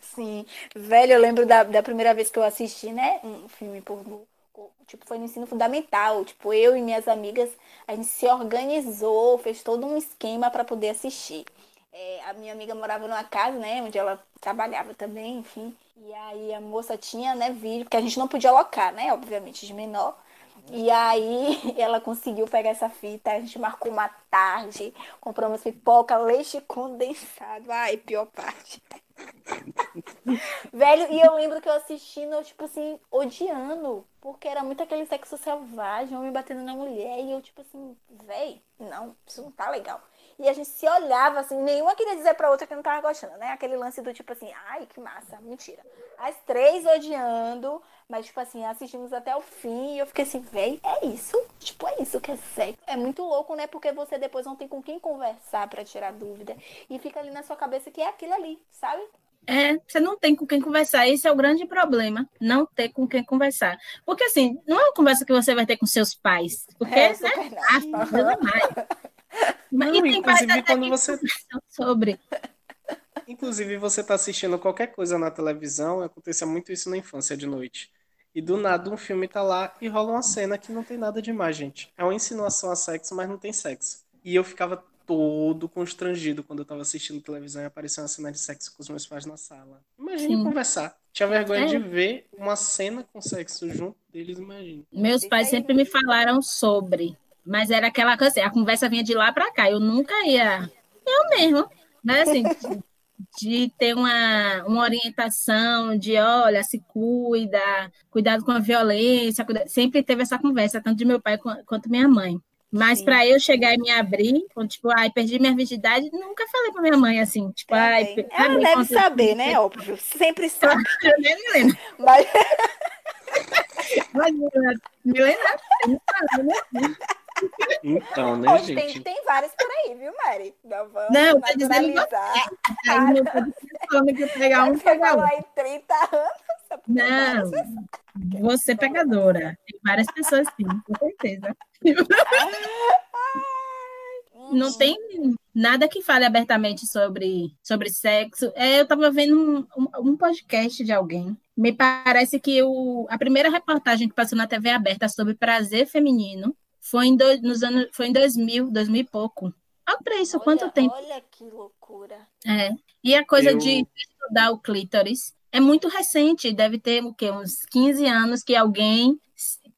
Sim, velho, eu lembro da, da primeira vez que eu assisti, né, um filme pornô, tipo, foi no ensino fundamental, tipo, eu e minhas amigas, a gente se organizou, fez todo um esquema para poder assistir. É, a minha amiga morava numa casa, né, onde ela trabalhava também, enfim, e aí a moça tinha, né, vídeo, porque a gente não podia alocar, né, obviamente, de menor, e aí ela conseguiu pegar essa fita, a gente marcou uma tarde, compramos pipoca, leite condensado, ai, pior parte. Velho, e eu lembro que eu assistindo, tipo assim, odiando. Porque era muito aquele sexo selvagem, homem batendo na mulher. E eu, tipo assim, véi, não, isso não tá legal. E a gente se olhava assim, nenhuma queria dizer pra outra que não tava gostando, né? Aquele lance do tipo assim, ai, que massa, mentira. As três odiando, mas tipo assim, assistimos até o fim e eu fiquei assim, véi, é isso? Tipo, é isso que é sexo. É muito louco, né? Porque você depois não tem com quem conversar para tirar dúvida. E fica ali na sua cabeça que é aquilo ali, sabe?
É, você não tem com quem conversar. Esse é o grande problema, não ter com quem conversar. Porque, assim, não é uma conversa que você vai ter com seus pais. Porque, é, né? Ah, mais.
Mas, não, inclusive, quando você...
Sobre.
Inclusive, você está assistindo qualquer coisa na televisão, acontecia muito isso na infância de noite. E do nada um filme tá lá e rola uma cena que não tem nada demais, gente. É uma insinuação a sexo, mas não tem sexo. E eu ficava todo constrangido quando eu tava assistindo televisão e apareceu uma cena de sexo com os meus pais na sala. Imagine Sim. conversar. Tinha vergonha é. de ver uma cena com sexo junto deles, imagina.
Meus pais sempre me falaram sobre, mas era aquela coisa assim, a conversa vinha de lá para cá, eu nunca ia. Eu mesmo, né? Assim, de ter uma, uma orientação de, olha, se cuida, cuidado com a violência, cuida... sempre teve essa conversa, tanto de meu pai quanto minha mãe. Mas para eu chegar e me abrir, tipo, ai, perdi minha virgindade, nunca falei para minha mãe assim, tipo, ai,
ela deve saber, né? Óbvio, sempre sabe.
me lembro.
Mas
Mas lembro,
né? Então, né,
Hoje
gente?
Tem, tem várias por aí, viu, Mari? Não, vamos
não tá dizendo você. Aí não que pegar um, pegar um.
em 30 anos.
Não, você pegadora. Tem várias pessoas sim, com certeza. não tem nada que fale abertamente sobre, sobre sexo. É, eu estava vendo um, um, um, podcast de alguém. Me parece que o, a primeira reportagem que passou na TV aberta sobre prazer feminino foi em, do, nos anos, foi em 2000, 2000 e pouco. Olha para isso, olha, quanto tempo.
Olha que loucura.
É. E a coisa eu... de estudar o clítoris é muito recente, deve ter o quê? Uns 15 anos que alguém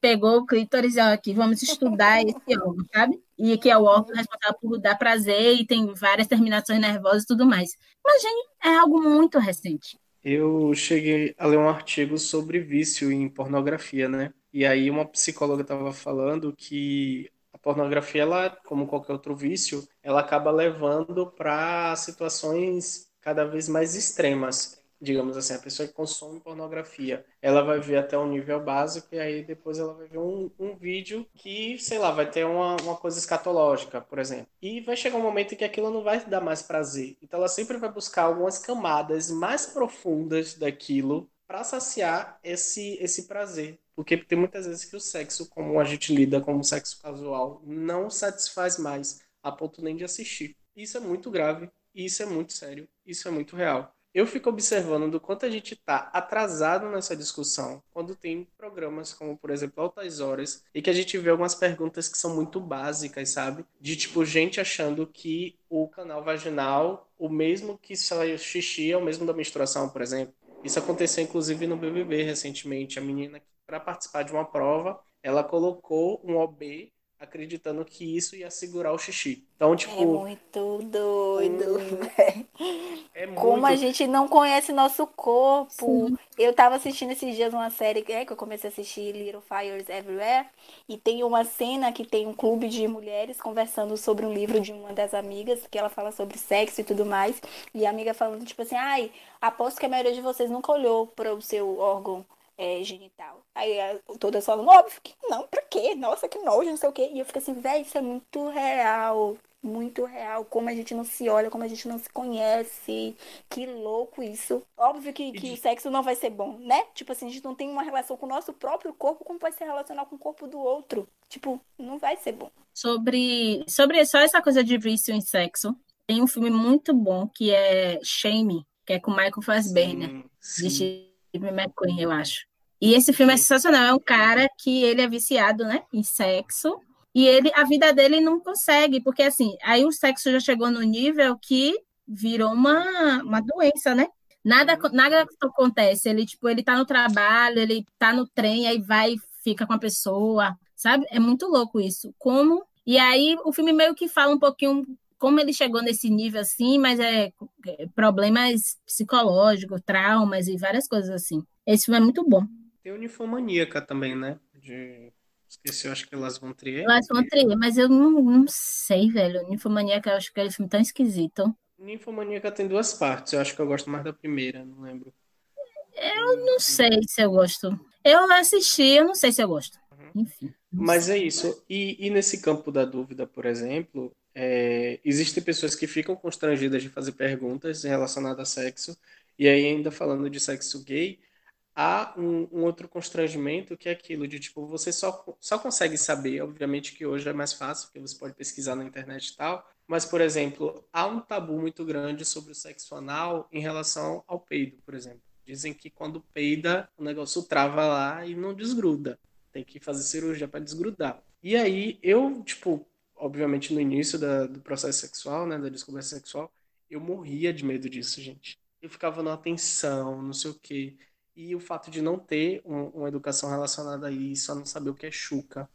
pegou o clítoris e aqui, vamos estudar esse órgão, sabe? E que é o órgão responsável por dar prazer e tem várias terminações nervosas e tudo mais. Mas, gente, é algo muito recente.
Eu cheguei a ler um artigo sobre vício em pornografia, né? E aí uma psicóloga estava falando que a pornografia, ela, como qualquer outro vício, ela acaba levando para situações cada vez mais extremas. Digamos assim, a pessoa que consome pornografia, ela vai ver até um nível básico e aí depois ela vai ver um, um vídeo que, sei lá, vai ter uma, uma coisa escatológica, por exemplo. E vai chegar um momento em que aquilo não vai dar mais prazer. Então ela sempre vai buscar algumas camadas mais profundas daquilo para saciar esse, esse prazer. Porque tem muitas vezes que o sexo, como a gente lida como sexo casual, não satisfaz mais a ponto nem de assistir. Isso é muito grave, isso é muito sério, isso é muito real. Eu fico observando do quanto a gente está atrasado nessa discussão quando tem programas como, por exemplo, Altas Horas, e que a gente vê algumas perguntas que são muito básicas, sabe? De tipo, gente achando que o canal vaginal, o mesmo que sai o xixi, é o mesmo da menstruação, por exemplo. Isso aconteceu inclusive no BBB recentemente. A menina, para participar de uma prova, ela colocou um OB acreditando que isso ia segurar o xixi. Então, tipo. É
muito doido, hum, É muito... Como a gente não conhece nosso corpo. Sim. Eu tava assistindo esses dias uma série é, que eu comecei a assistir Little Fires Everywhere. E tem uma cena que tem um clube de mulheres conversando sobre um livro de uma das amigas, que ela fala sobre sexo e tudo mais. E a amiga falando, tipo assim, ai, aposto que a maioria de vocês nunca olhou para o seu órgão é, genital. Aí todas falam, óbvio que não, pra quê? Nossa, que nojo, não sei o quê. E eu fico assim, velho, isso é muito real. Muito real. Como a gente não se olha, como a gente não se conhece. Que louco isso. Óbvio que, que o sexo não vai ser bom, né? Tipo assim, a gente não tem uma relação com o nosso próprio corpo, como vai se relacionar com o corpo do outro? Tipo, não vai ser bom.
Sobre, sobre só essa coisa de vício em sexo, tem um filme muito bom que é Shame, que é com Michael Fassbender. Sim, sim. De Steve McQueen, eu acho. E esse filme é sensacional. É um cara que ele é viciado, né, em sexo. E ele, a vida dele não consegue, porque assim, aí o sexo já chegou no nível que virou uma, uma doença, né? Nada, nada acontece. Ele, tipo, ele tá no trabalho, ele tá no trem, aí vai fica com a pessoa, sabe? É muito louco isso. Como. E aí o filme meio que fala um pouquinho como ele chegou nesse nível assim, mas é, é problemas psicológicos, traumas e várias coisas assim. Esse filme é muito bom.
Tem unifomaníaca também, né? De Esqueci, eu acho que é Las Von Trier.
Las Von Trier, mas eu não, não sei, velho. Ninfomaníaca, eu acho aquele filme tão esquisito.
Ninfomaníaca tem duas partes, eu acho que eu gosto mais da primeira, não lembro.
Eu não sei se eu gosto. Eu assisti, eu não sei se eu gosto. Uhum. Enfim.
Mas é isso. E, e nesse campo da dúvida, por exemplo, é, existem pessoas que ficam constrangidas de fazer perguntas relacionadas a sexo, e aí ainda falando de sexo gay, há um, um, outro constrangimento que é aquilo de tipo você só, só consegue saber obviamente que hoje é mais fácil porque você pode pesquisar na internet e tal mas por exemplo há um tabu muito grande sobre o sexo anal em relação ao peido por exemplo. Dizem que quando peida o negócio trava lá e não desgruda. Tem que fazer cirurgia para desgrudar. E aí eu tipo obviamente no início da, do processo sexual né da descoberta sexual eu morria de medo disso gente. Eu ficava numa tensão não sei o quê e o fato de não ter um, uma educação relacionada a isso, a não saber o que é chuca.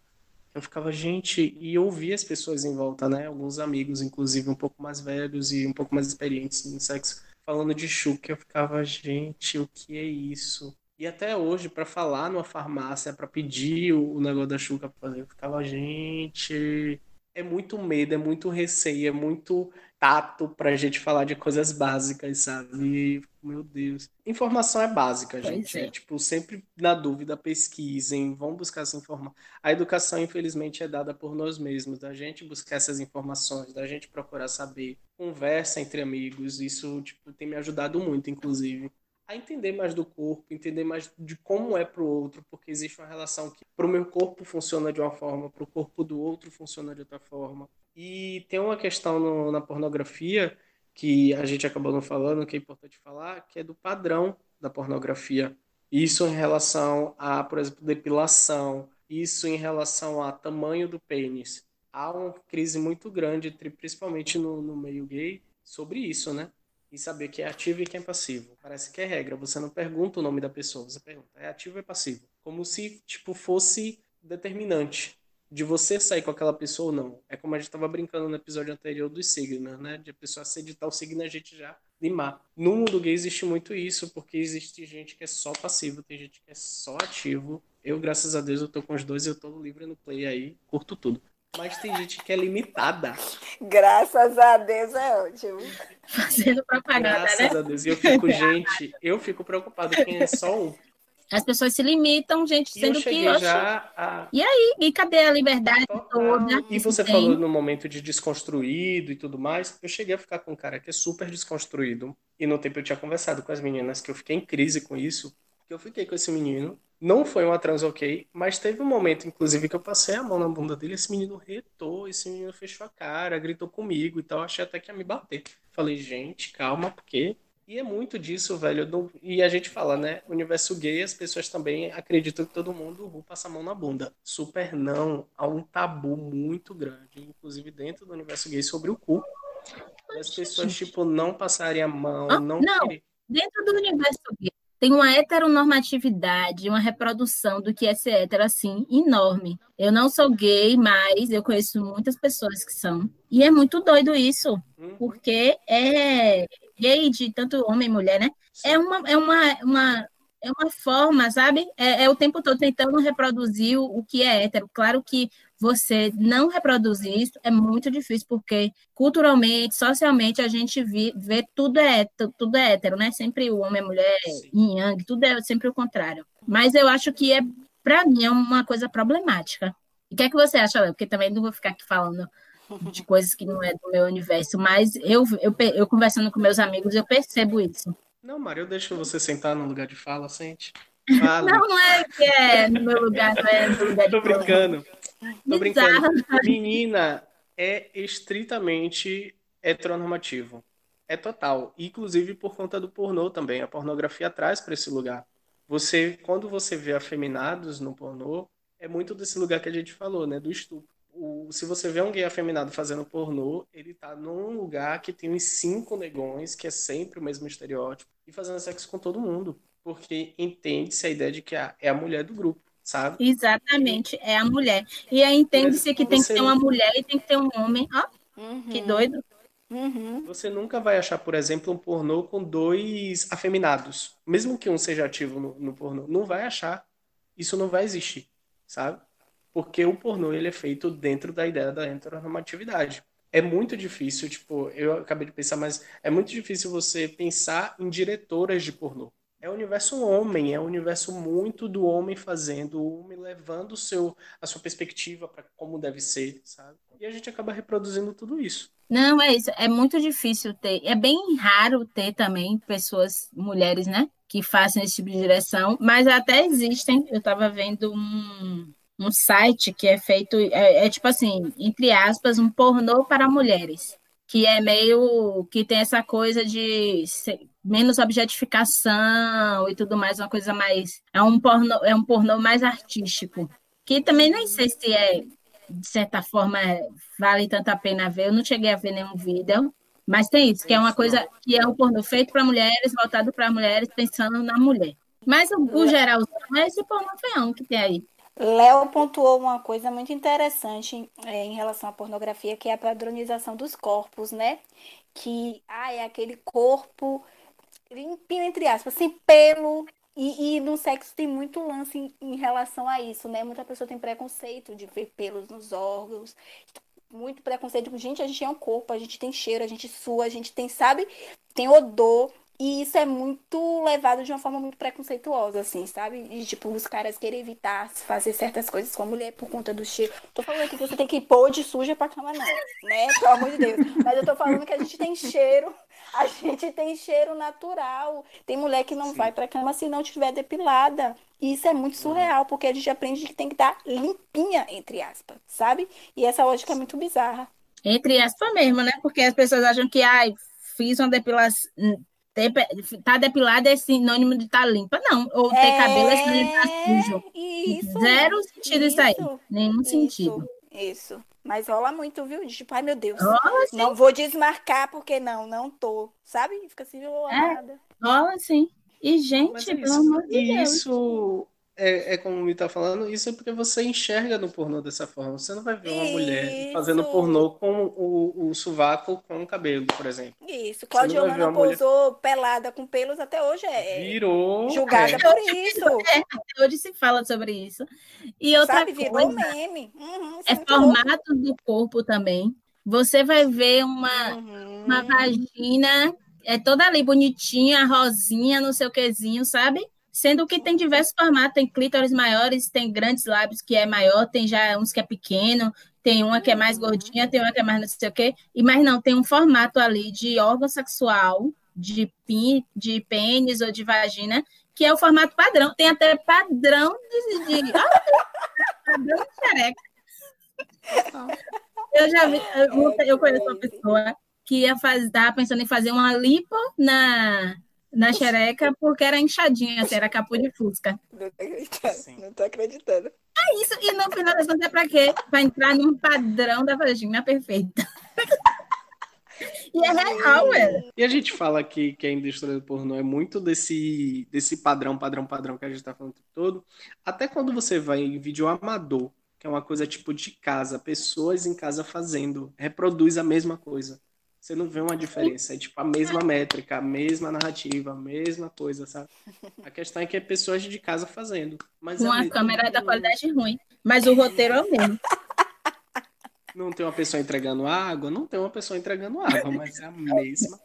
Eu ficava, gente, e ouvia as pessoas em volta, né? Alguns amigos, inclusive um pouco mais velhos e um pouco mais experientes em sexo, falando de chuca. Eu ficava, gente, o que é isso? E até hoje, para falar numa farmácia, para pedir o, negócio da chuca eu ficava, gente, é muito medo, é muito receio, é muito tato pra gente falar de coisas básicas, sabe? meu Deus. Informação é básica, gente. É. é. tipo, sempre na dúvida, pesquisem, vão buscar essa informação. A educação, infelizmente, é dada por nós mesmos, da gente buscar essas informações, da gente procurar saber. Conversa entre amigos, isso, tipo, tem me ajudado muito, inclusive a entender mais do corpo, entender mais de como é para o outro, porque existe uma relação que para o meu corpo funciona de uma forma, para o corpo do outro funciona de outra forma. E tem uma questão no, na pornografia que a gente acabou não falando, que é importante falar, que é do padrão da pornografia. Isso em relação a, por exemplo, depilação, isso em relação a tamanho do pênis. Há uma crise muito grande, principalmente no, no meio gay, sobre isso, né? E saber quem é ativo e quem é passivo. Parece que é regra, você não pergunta o nome da pessoa, você pergunta, é ativo ou é passivo? Como se, tipo, fosse determinante de você sair com aquela pessoa ou não. É como a gente estava brincando no episódio anterior dos signos, né? De a pessoa acreditar o signo a gente já limar. No mundo gay existe muito isso, porque existe gente que é só passivo, tem gente que é só ativo. Eu, graças a Deus, eu tô com os dois e eu tô livre no play aí, curto tudo. Mas tem gente que é limitada.
Graças a Deus é ótimo.
Fazendo propaganda,
Graças
né?
a Deus. E eu fico, gente, eu fico preocupado quem é só um.
As pessoas se limitam, gente,
E
sendo
eu
que.
já a...
E aí? E cadê a liberdade
Total.
toda?
E você falou no momento de desconstruído e tudo mais. Eu cheguei a ficar com um cara que é super desconstruído. E no tempo eu tinha conversado com as meninas que eu fiquei em crise com isso. Que eu fiquei com esse menino. Não foi uma trans ok, mas teve um momento, inclusive, que eu passei a mão na bunda dele. Esse menino retou, esse menino fechou a cara, gritou comigo e tal. Achei até que ia me bater. Falei, gente, calma, porque e é muito disso, velho. Não... E a gente fala, né? Universo gay, as pessoas também acreditam que todo mundo passa a mão na bunda. Super não. Há um tabu muito grande, inclusive dentro do universo gay, sobre o cu. As pessoas, tipo, não passarem a mão,
Ah,
não,
não.
querer-
Dentro do universo gay, tem uma heteronormatividade, uma reprodução do que é ser hétero, assim, enorme. Eu não sou gay, mas eu conheço muitas pessoas que são. E é muito doido isso,
Uhum.
porque é gay de tanto homem e mulher, né? É uma, é uma, uma, é uma forma, sabe? É, é o tempo todo tentando reproduzir o, o que é hétero. Claro que você não reproduzir isso é muito difícil, porque culturalmente, socialmente, a gente vi- vê tudo é, hétero- tudo é hétero, né? Sempre o homem e a mulher,
Sim.
yin yang, tudo é sempre o contrário. Mas eu acho que é, para mim, é uma coisa problemática. E o que é que você acha, Léo? Porque também não vou ficar aqui falando de coisas que não é do meu universo, mas eu, eu, eu conversando com meus amigos, eu percebo isso.
Não, Mário, eu deixo você sentar no lugar de fala, sente. Fala.
Não, é que é no meu lugar, não é no lugar
Tô brincando. Tô brincando. Menina é estritamente heteronormativo. É total. Inclusive por conta do pornô também. A pornografia traz para esse lugar. Você, quando você vê afeminados no pornô, é muito desse lugar que a gente falou, né? Do estupro. O- se você vê um gay afeminado fazendo pornô, ele tá num lugar que tem uns cinco negões, que é sempre o mesmo estereótipo, e fazendo sexo com todo mundo. Porque entende-se a ideia de que a- é a mulher do grupo, sabe?
Exatamente, é a mulher. E aí entende-se que tem que ter uma mulher e tem que ter um homem. Ó,
Uhum.
que doido.
Uhum.
Você nunca vai achar, por exemplo, um pornô com dois afeminados. Mesmo que um seja ativo no, no pornô, não vai achar. Isso não vai existir, sabe? porque o pornô ele é feito dentro da ideia da heteronormatividade. É muito difícil, tipo, eu acabei de pensar, mas é muito difícil você pensar em diretoras de pornô. É o universo homem, é o universo muito do homem fazendo, o homem levando o seu, a sua perspectiva para como deve ser, sabe? E a gente acaba reproduzindo tudo isso.
Não, é isso. É muito difícil ter. É bem raro ter também pessoas, mulheres, né? Que façam esse tipo de direção, mas até existem. Eu estava vendo um, um site que é feito, é, é, tipo assim, entre aspas, um pornô para mulheres, que é meio que tem essa coisa de menos objetificação e tudo mais, uma coisa mais é um pornô, é um pornô mais artístico, que também nem sei se é de certa forma, vale tanto a pena ver. Eu não cheguei a ver nenhum vídeo, mas tem isso, que é uma coisa que é um pornô feito para mulheres, voltado para mulheres, pensando na mulher. Mas o, o geral é esse pornô feião que tem aí.
Léo pontuou uma coisa muito interessante é, em relação à pornografia, que é a padronização dos corpos, né? Que ah, é aquele corpo limpinho, entre aspas, sem pelo, e, e, no sexo tem muito lance em, em, relação a isso, né? Muita pessoa tem preconceito de ver pelos nos órgãos, muito preconceito. Gente, a gente é um corpo, a gente tem cheiro, a gente sua, a gente tem, sabe? Tem odor. E isso é muito levado de uma forma muito preconceituosa, assim, sabe? E, tipo, os caras querem evitar fazer certas coisas com a mulher por conta do cheiro. Tô falando aqui que você tem que pôr de suja pra cama, não, né? Pelo amor de Deus. Mas eu tô falando que a gente tem cheiro, a gente tem cheiro natural. Tem mulher que não Sim. vai pra cama se não tiver depilada. E isso é muito surreal, porque a gente aprende que tem que estar limpinha, entre aspas, sabe? E essa lógica é muito bizarra.
Entre aspas mesmo, né? Porque as pessoas acham que, ai, fiz uma depilação tá depilada é sinônimo de estar tá limpa. Não, ou ter é... cabelo é sinônimo de estar tá sujo. Isso, Zero sentido isso, isso aí. Nenhum isso, sentido.
Isso. Mas rola muito, viu? Tipo, ai meu Deus. Rola, não vou desmarcar porque não, não tô. Sabe? Fica assim,
rola é, nada. Rola sim. E, gente, pelo amor de Deus.
Isso é, é como me tá falando, isso é porque você enxerga no pornô dessa forma. Você não vai ver uma isso. mulher fazendo pornô com o, o sovaco com o cabelo, por exemplo.
Isso. Claudia Lana pousou mulher... pelada com pelos até hoje é,
Virou,
julgada é. por isso.
É, hoje se fala sobre isso. E outra Sabe,
virou coisa, meme. Uhum,
é, é formato louco. do corpo também. Você vai ver uma, uhum. uma vagina é toda ali bonitinha, rosinha, não sei o quezinho, sabe? Sendo que tem diversos formatos, tem clítoris maiores, tem grandes lábios que é maior, tem já uns que é pequeno, tem uma que é mais gordinha, tem uma que é mais não sei o quê, e mas não, tem um formato ali de órgão sexual, de, pin, de pênis ou de vagina, que é o formato padrão. Tem até padrão de. de padrão de xereca. Eu já vi, eu, eu conheço uma pessoa que ia fazer, estava pensando em fazer uma lipo na, na xereca porque era inchadinha, assim, era capô de fusca.
Não tô acreditando, Sim. não tô acreditando.
É isso, e no final das contas é pra quê? Pra entrar num padrão da vagina perfeita. e é real, velho.
E a gente fala aqui que a indústria do pornô é muito desse, desse padrão, padrão, padrão que a gente tá falando o tempo todo. Até quando você vai em vídeo amador, que é uma coisa tipo de casa, pessoas em casa fazendo, reproduz a mesma coisa. Você não vê uma diferença. É tipo a mesma métrica, a mesma narrativa, a mesma coisa, sabe? A questão é que é pessoas de casa fazendo. Mas
uma
é
câmera da qualidade ruim, mas o roteiro é o mesmo.
Não tem uma pessoa entregando água? Não tem uma pessoa entregando água, mas é a mesma.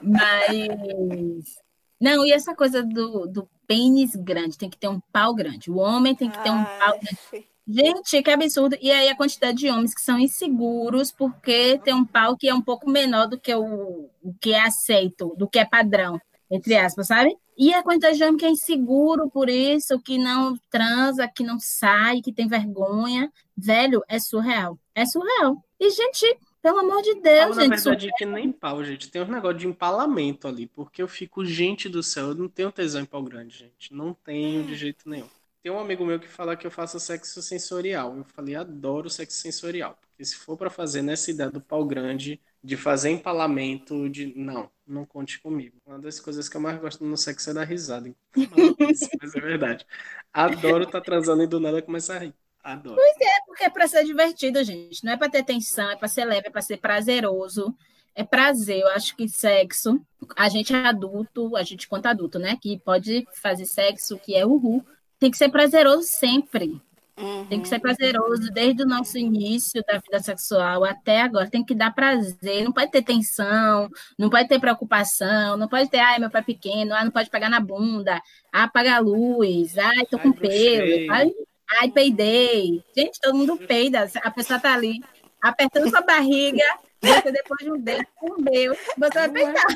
Mas. Não, e essa coisa do, do pênis grande, tem que ter um pau grande. O homem tem que ter um pau grande. Gente, que absurdo. E aí a quantidade de homens que são inseguros porque tem um pau que é um pouco menor do que o, o que é aceito, do que é padrão, entre aspas, sabe? E a quantidade de homem que é inseguro por isso, que não transa, que não sai, que tem vergonha. Velho, é surreal. É surreal. E, gente, pelo amor de Deus,
pau,
gente.
Na verdade, é que nem pau, gente. Tem um negócio de empalamento ali, porque eu fico, gente do céu, eu não tenho tesão em pau grande, gente. Não tenho de jeito nenhum. Tem um amigo meu que fala que eu faço sexo sensorial. Eu falei, adoro sexo sensorial. Porque se for para fazer nessa ideia do pau grande, de fazer empalamento, de. Não, não conte comigo. Uma das coisas que eu mais gosto no sexo é dar risada. mas é verdade. Adoro estar tá transando e do nada começar a rir. Adoro.
Pois é, porque é para ser divertido, gente. Não é para ter tensão, é para ser leve, é para ser prazeroso. É prazer. Eu acho que sexo, a gente é adulto, a gente conta adulto, né? Que pode fazer sexo, que é uhul tem que ser prazeroso sempre. Uhum. Tem que ser prazeroso desde o nosso início da vida sexual até agora. Tem que dar prazer, não pode ter tensão, não pode ter preocupação, não pode ter, ai, meu pai é pequeno, ai, não pode pegar na bunda, ah, apaga a luz, ai, tô com pelo, ai, ai, peidei. Gente, todo mundo peida, a pessoa tá ali apertando sua barriga, você depois de um dedo, comeu, você vai peidar.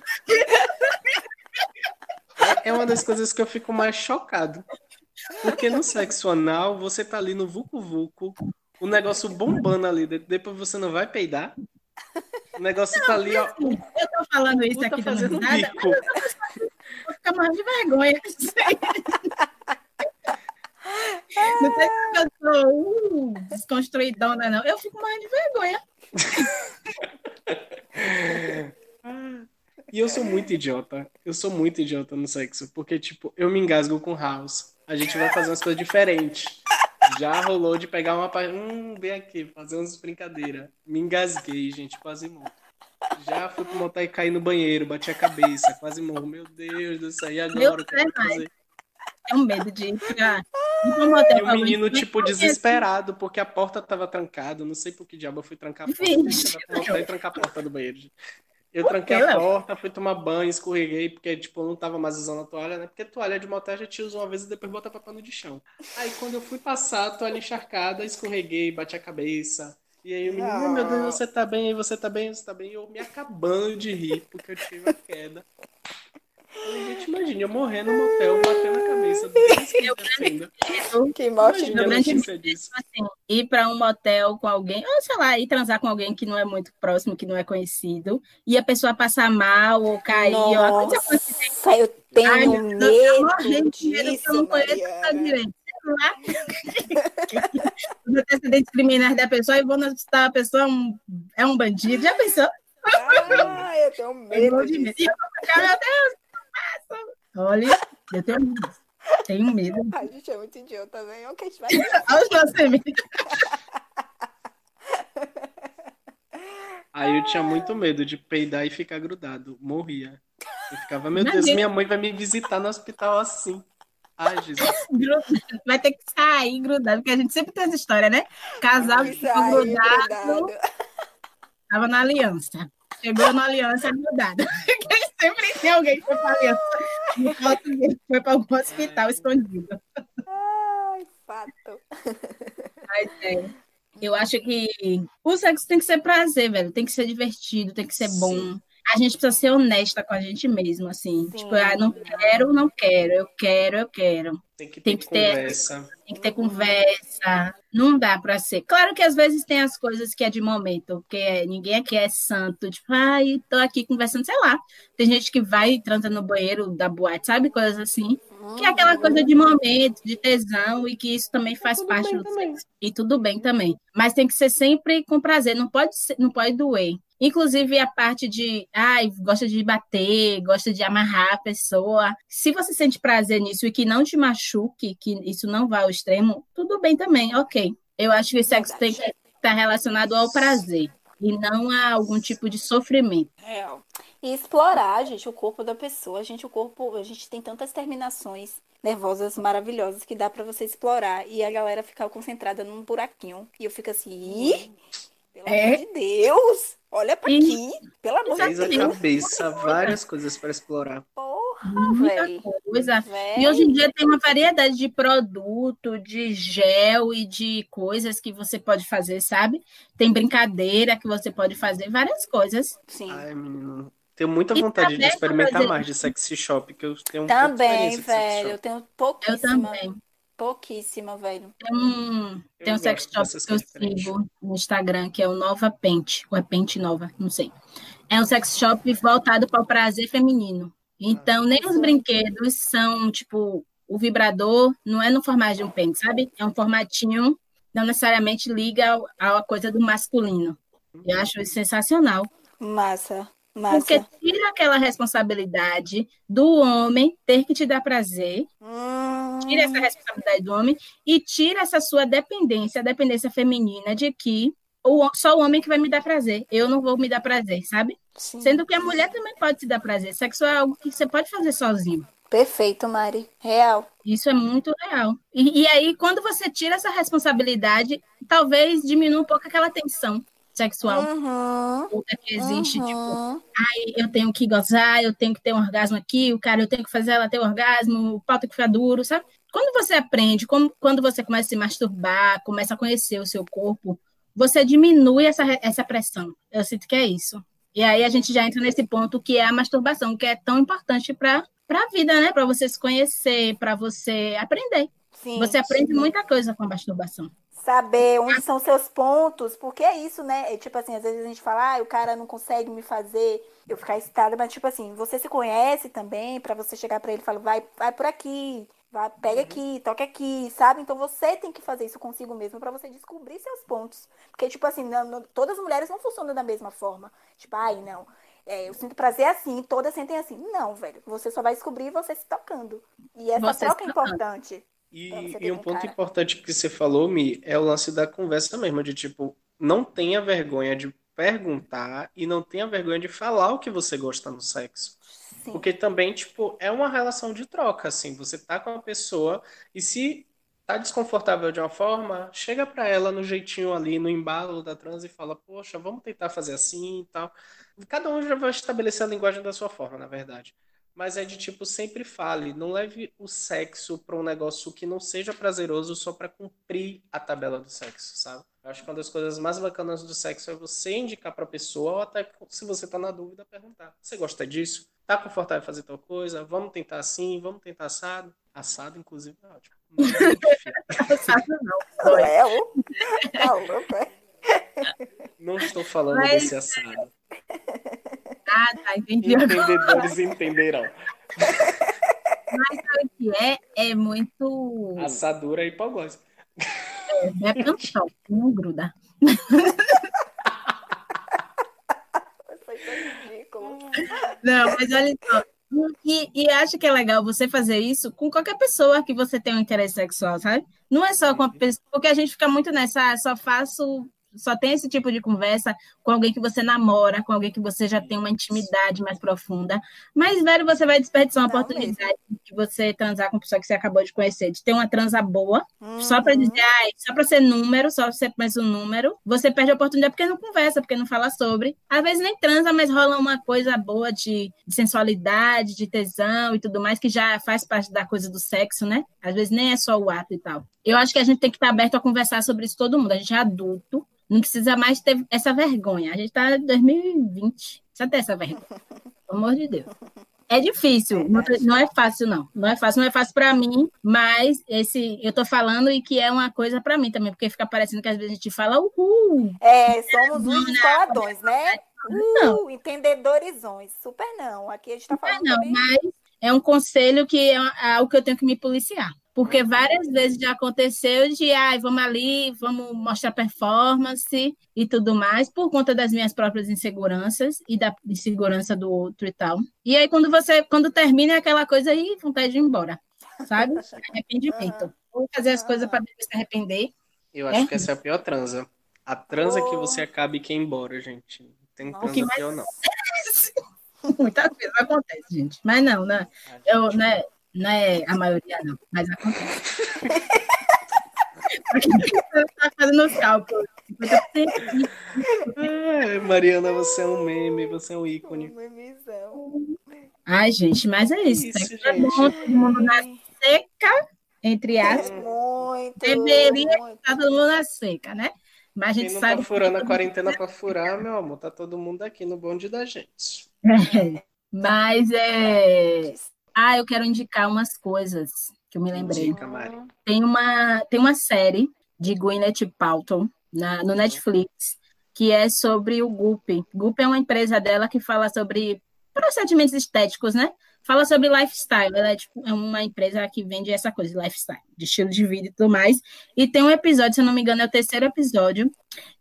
É uma das coisas que eu fico mais chocado. Porque no sexo anal, você tá ali no vucu-vucu, o negócio bombando ali, depois você não vai peidar. O negócio não, tá ali, ó.
Assim, eu tô falando isso aqui
fazendo nada, bico.
vou ficar morrendo de vergonha. Não sei se eu sou uh, desconstruidona, não. Eu fico morrendo de vergonha.
E eu sou muito idiota. Eu sou muito idiota no sexo. Porque, tipo, eu me engasgo com house. A gente vai fazer umas coisas diferentes. Já rolou de pegar uma. Hum, vem aqui, fazer umas brincadeiras. Me engasguei, gente, quase morro. Já fui pro motel e caí no banheiro, bati a cabeça, quase morro. Meu Deus do céu, e agora? o que eu fazer?
Tenho medo de entrar.
E o menino, tipo, desesperado, porque a porta tava trancada. Não sei por que diabo eu fui trancar a porta. e trancar a porta do banheiro. Eu tranquei a porta, fui tomar banho, escorreguei, porque, tipo, eu não tava mais usando a toalha, né? Porque toalha de motel já te usa uma vez e depois bota pra pano de chão. Aí, quando eu fui passar, a toalha encharcada, escorreguei, bati a cabeça. E aí o menino, ah. meu Deus, você tá bem? Você tá bem? Você tá bem? Eu me acabando de rir, porque eu tive uma queda. Gente, imagina, eu morrendo no motel, batendo a cabeça.
Que morte.
Assim, ir para um motel com alguém, ou sei lá, ir transar com alguém que não é muito próximo, que não é conhecido, e a pessoa passar mal ou cair.
Nossa, ou, eu tenho Ai, medo eu eu não conheço direito.
Os antecedentes criminais da pessoa e vou assustar a pessoa um, é um bandido. Já pensou?
Ah, eu tenho medo. Eu disso.
Meu Deus, olha, eu tenho medo. Tenho medo.
A gente é muito idiota, né? Ok, a gente vai.
Olha os nossos
Aí eu tinha muito medo de peidar e ficar grudado. Morria. Eu ficava, meu Deus, minha mãe vai me visitar no hospital assim. Ai, Jesus.
Vai ter que sair grudado, porque a gente sempre tem essa história, né? Casal que ficou grudado. grudado. Tava na aliança. Chegou na aliança grudada. sempre tem alguém que foi pra aliança. Foi para um hospital escondido.
Ai, fato.
Mas é. Eu acho que o sexo tem que ser prazer, velho. Tem que ser divertido, tem que ser Sim. bom a gente precisa ser honesta com a gente mesmo, assim. Sim. Tipo, ah, não quero, não quero, eu quero, eu quero.
Tem que ter, tem que conversa.
Ter, tem que ter conversa. Não dá para ser. Claro que às vezes tem as coisas que é de momento, porque ninguém aqui é santo. Tipo, ai, tô aqui conversando, sei lá. Tem gente que vai e transa no banheiro da boate, sabe? Coisas assim. Que é aquela coisa de momento, de tesão, e que isso também faz parte do também. sexo. E tudo bem também. Mas tem que ser sempre com prazer, não pode, ser, não pode doer. Inclusive a parte de, ai, gosta de bater, gosta de amarrar a pessoa. Se você sente prazer nisso e que não te machuque, que isso não vá ao extremo, tudo bem também, ok. Eu acho que o sexo tem que estar relacionado ao prazer e não a algum tipo de sofrimento.
É. E explorar, gente, o corpo da pessoa. Gente, o corpo, a gente tem tantas terminações nervosas maravilhosas que dá para você explorar e a galera ficar concentrada num buraquinho. E eu fico assim, Ih, pelo é? amor de Deus! Olha para aqui, pelo amor de Deus.
a cabeça, várias coisas para explorar.
Porra, velho.
coisa. Véi. E hoje em dia tem uma variedade de produto, de gel e de coisas que você pode fazer, sabe? Tem brincadeira que você pode fazer, várias coisas.
Sim.
Ai, menino. Tenho muita vontade de experimentar fazer... mais de sexy shop, que eu tenho um
Também, velho. Eu tenho pouquíssima.
Eu também.
Pouquíssima, velho.
Tem um, tem um sex shop que eu sigo no Instagram, que é o Nova Pente, ou é Pente Nova, não sei. É um sex shop voltado para o prazer feminino. Então, nem os brinquedos são, tipo, o vibrador não é no formato de um pente, sabe? É um formatinho, não necessariamente liga à coisa do masculino. Eu acho isso sensacional.
Massa. Massa.
Porque tira aquela responsabilidade do homem ter que te dar prazer, hum. tira essa responsabilidade do homem e tira essa sua dependência, a dependência feminina de que o, só o homem que vai me dar prazer, eu não vou me dar prazer, sabe? Sim. Sendo que a mulher também pode se dar prazer. Sexo é algo que você pode fazer sozinho.
Perfeito, Mari. Real.
Isso é muito real. E, e, aí, quando você tira essa responsabilidade, talvez diminua um pouco aquela tensão sexual
uhum,
que existe.
Uhum.
Tipo, ai, eu tenho que gozar, eu tenho que ter um orgasmo aqui, o cara, eu tenho que fazer ela ter um orgasmo, o pau tem que ficar duro, sabe? Quando você aprende, como, quando você começa a se masturbar, começa a conhecer o seu corpo, você diminui essa, essa pressão. Eu sinto que é isso. E aí a gente já entra nesse ponto que é a masturbação, que é tão importante para a vida, né? Para você se conhecer, para você aprender. Sim, você aprende sim. muita coisa com a masturbação.
Saber onde são seus pontos, porque é isso, né? É, tipo assim, às vezes a gente fala, ah, o cara não consegue me fazer eu ficar excitada, mas tipo assim, você se conhece também, para você chegar para ele e falar, vai, vai por aqui, vai, pega uhum. aqui, toca aqui, sabe? Então você tem que fazer isso consigo mesmo para você descobrir seus pontos. Porque, tipo assim, não, não, todas as mulheres não funcionam da mesma forma. Tipo, ai, não. É, eu sinto prazer assim, todas sentem assim. Não, velho. Você só vai descobrir você se tocando. E essa você troca é importante.
E, e um ponto cara. importante que você falou, Mi, é o lance da conversa mesmo, de tipo, não tenha vergonha de perguntar e não tenha vergonha de falar o que você gosta no sexo. Sim. Porque também, tipo, é uma relação de troca, assim. Você tá com a pessoa e se tá desconfortável de uma forma, chega para ela no jeitinho ali, no embalo da trans e fala, poxa, vamos tentar fazer assim e tal. Cada um já vai estabelecer a linguagem da sua forma, na verdade mas é de tipo sempre fale, não leve o sexo para um negócio que não seja prazeroso só para cumprir a tabela do sexo, sabe? Eu acho que uma das coisas mais bacanas do sexo é você indicar para a pessoa ou até se você tá na dúvida perguntar: "Você gosta disso? Tá confortável em fazer tal coisa? Vamos tentar assim, vamos tentar assado?" Assado inclusive é ótimo.
assado não.
É, tá louco, é?
Não estou falando mas... desse assado.
Ah, tá, entendi.
Entendedores entenderão.
Mas sabe o que é? É muito.
Assadura e gosta.
É, é não gruda.
Foi tão ridículo.
Não, mas olha só. E, e acho que é legal você fazer isso com qualquer pessoa que você tem um interesse sexual, sabe? Não é só com a pessoa, porque a gente fica muito nessa, ah, só faço só tem esse tipo de conversa com alguém que você namora, com alguém que você já tem uma intimidade mais profunda. Mas, velho, você vai desperdiçar uma Não oportunidade mesmo. de você transar com pessoa que você acabou de conhecer, de ter uma transa boa, uhum. só para dizer, ai, só para ser número, só para ser mais um número, você perde a oportunidade porque não conversa, porque não fala sobre. Às vezes nem transa, mas rola uma coisa boa de, de sensualidade, de tesão e tudo mais, que já faz parte da coisa do sexo, né? Às vezes nem é só o ato e tal. Eu acho que a gente tem que estar aberto a conversar sobre isso todo mundo. A gente é adulto, não precisa mais ter essa vergonha. A gente está em 2020. Precisa ter essa vergonha. Pelo amor de Deus. É difícil, não, é fácil, não. Não é fácil, não é fácil para mim, mas esse eu tô falando e que é uma coisa para mim também, porque fica parecendo que às vezes a gente fala uhul.
É, somos uns escoladões, né? Uh, entendedorizões. Super não. Aqui a gente tá falando. Super
não, também... mas é um conselho que é algo que eu tenho que me policiar. Porque várias vezes já aconteceu de, ai, ah, vamos ali, vamos mostrar performance e tudo mais, por conta das minhas próprias inseguranças e da insegurança do outro e tal. E aí, quando você, quando termina é aquela coisa aí, vontade de ir embora, sabe? Arrependimento. Vou fazer as coisas para depois se arrepender.
Eu acho é. que essa é a pior transa. A transa oh. que você acaba e quer ir embora, gente. Não tem transa pior, não.
Muitas vezes acontece, gente. Mas não, né? Eu, né? Não é a maioria, não, mas acontece. Está fazendo.
É, Mariana, você é um meme, você é um ícone.
Um
Ai, gente, mas é isso. isso é bom todo mundo na seca, entre aspas.
Muito,
Deveria muito. estar todo mundo na seca, né? Mas a gente
Quem não
sabe.
Tá furando a quarentena para furar, meu amor, tá todo mundo aqui no bonde da gente.
É, mas é. Ah, eu quero indicar umas coisas que eu me lembrei.
Indica, Mari.
Tem uma, tem uma série de Gwyneth Paltrow na, no Netflix que é sobre o Goop. Goop é uma empresa dela que fala sobre procedimentos estéticos, né? Fala sobre lifestyle. Ela é, tipo, é uma empresa que vende essa coisa, lifestyle, de estilo de vida e tudo mais. E tem um episódio, se eu não me engano, é o terceiro episódio.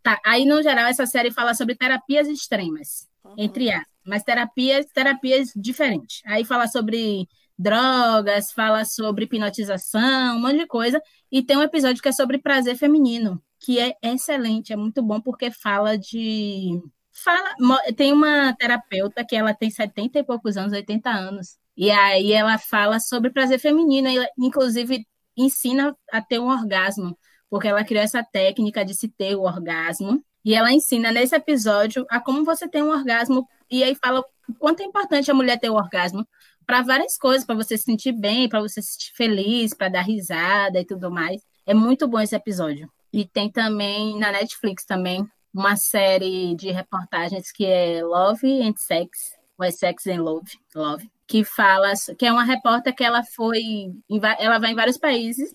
Tá, aí, no geral, essa série fala sobre terapias extremas, uhum. entre as mas terapias, terapias diferentes. Aí fala sobre drogas, fala sobre hipnotização, um monte de coisa. E tem um episódio que é sobre prazer feminino, que é excelente, é muito bom porque fala de. Fala, tem uma terapeuta que ela tem 70 e poucos anos, 80 anos. E aí ela fala sobre prazer feminino, e inclusive ensina a ter um orgasmo, porque ela criou essa técnica de se ter o orgasmo. E ela ensina nesse episódio a como você tem um orgasmo, e aí fala o quanto é importante a mulher ter o orgasmo para várias coisas, para você se sentir bem, para você se sentir feliz, para dar risada e tudo mais. É muito bom esse episódio. E tem também na Netflix também uma série de reportagens que é Love and Sex, ou é Sex and Love, Love, que fala, que é uma repórter que ela foi, ela vai em vários países,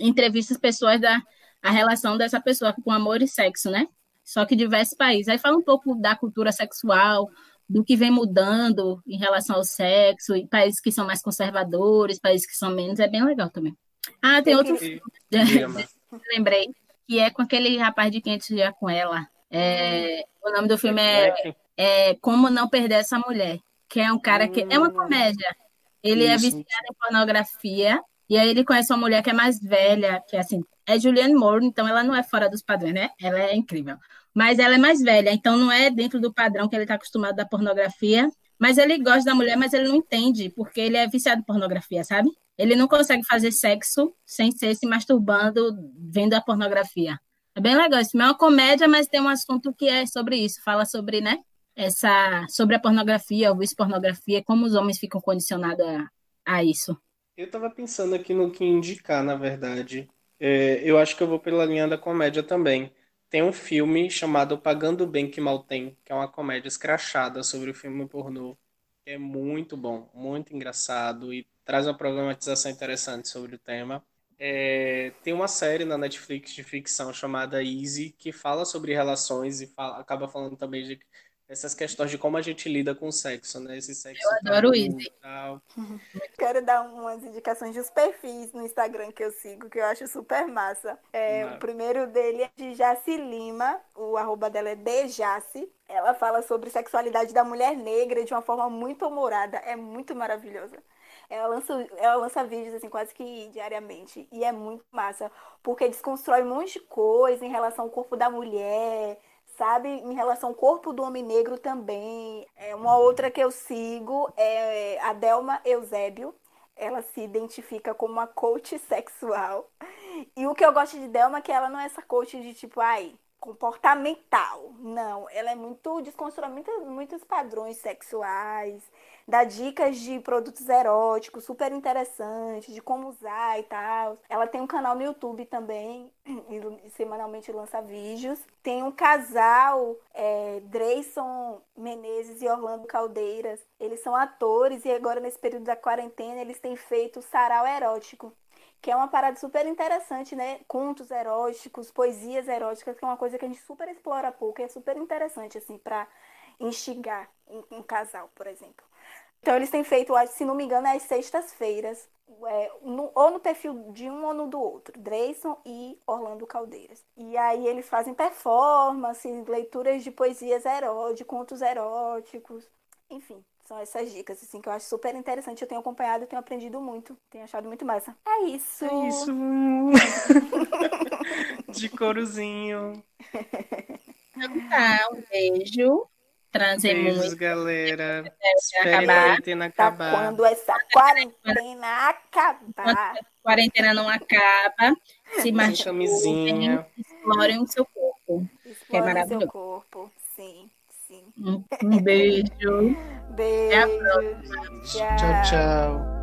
entrevista as pessoas da a relação dessa pessoa com amor e sexo, né? Só que diversos países. Aí fala um pouco da cultura sexual, do que vem mudando em relação ao sexo, e países que são mais conservadores, países que são menos, é bem legal também. Ah, tem outro filme, lembrei, que é com aquele rapaz de 500 dias com ela. É, o nome do filme é, é, Como Não Perder Essa Mulher, que é um cara que é uma hum. comédia. Ele é Isso. é viciado em pornografia, e aí ele conhece uma mulher que é mais velha, que é assim, é Julianne Moore, então ela não é fora dos padrões, né? Ela é incrível mas ela é mais velha, então não é dentro do padrão que ele está acostumado da pornografia. Mas ele gosta da mulher, mas ele não entende, porque ele é viciado em pornografia, sabe? Ele não consegue fazer sexo sem ser se masturbando vendo a pornografia. É bem legal. Isso é uma comédia, mas tem um assunto que é sobre isso. Fala sobre, né? Essa, sobre a pornografia, o vice-pornografia, como os homens ficam condicionados a, a isso.
Eu estava pensando aqui no que indicar, na verdade. É, eu acho que eu vou pela linha da comédia também. Tem um filme chamado Pagando Bem Que Mal Tem, que é uma comédia escrachada sobre o filme pornô. É muito bom, muito engraçado e traz uma problematização interessante sobre o tema. É, tem uma série na Netflix de ficção chamada Easy, que fala sobre relações e fala, acaba falando também de essas questões de como a gente lida com o sexo, né? Esse sexo.
Eu adoro o Easy.
Quero dar umas indicações dos perfis no Instagram que eu sigo, que eu acho super massa. É, o primeiro dele é de Jaci Lima, o arroba dela é Dejaci. Ela fala sobre sexualidade da mulher negra de uma forma muito humorada, é muito maravilhosa. Ela lança, ela lança vídeos assim quase que diariamente e é muito massa, porque desconstrói um monte de coisa em relação ao corpo da mulher, sabe? Em relação ao corpo do homem negro também. É, uma outra que eu sigo é a Delma Eusébio. Ela se identifica como uma coach sexual. E o que eu gosto de Delma é que ela não é essa coach de tipo, ai, comportamental. Não, ela é muito desconstrói muitos, muitos padrões sexuais dá dicas de produtos eróticos super interessantes, de como usar e tal. Ela tem um canal no YouTube também, e semanalmente lança vídeos. Tem um casal, é, Dreyson Menezes e Orlando Caldeiras. Eles são atores e agora, nesse período da quarentena, eles têm feito sarau erótico que é uma parada super interessante, né? Contos eróticos, poesias eróticas, que é uma coisa que a gente super explora pouco e é super interessante, assim, para instigar um, um, casal, por exemplo. Então eles têm feito, se não me engano, às sextas-feiras, é, no, ou no perfil de um ou no do outro, Dreyson e Orlando Caldeiras. E aí eles fazem performances, leituras de poesias eróticas, de contos eróticos, enfim. São essas dicas, assim, que eu acho super interessante. Eu tenho acompanhado, tenho aprendido muito, tenho achado muito massa. É isso!
É isso! de corozinho.
Então tá, um beijo. Trazer
Beijos,
muito.
galera. Espero acabar. a quarentena tá acabar.
Tá quando essa quarentena acabar.
a quarentena não acaba, se
machuquem,
explorem o seu corpo.
Explorem que é o seu corpo, sim,
Um beijo.
Beijo. Até a próxima.
tchau. tchau.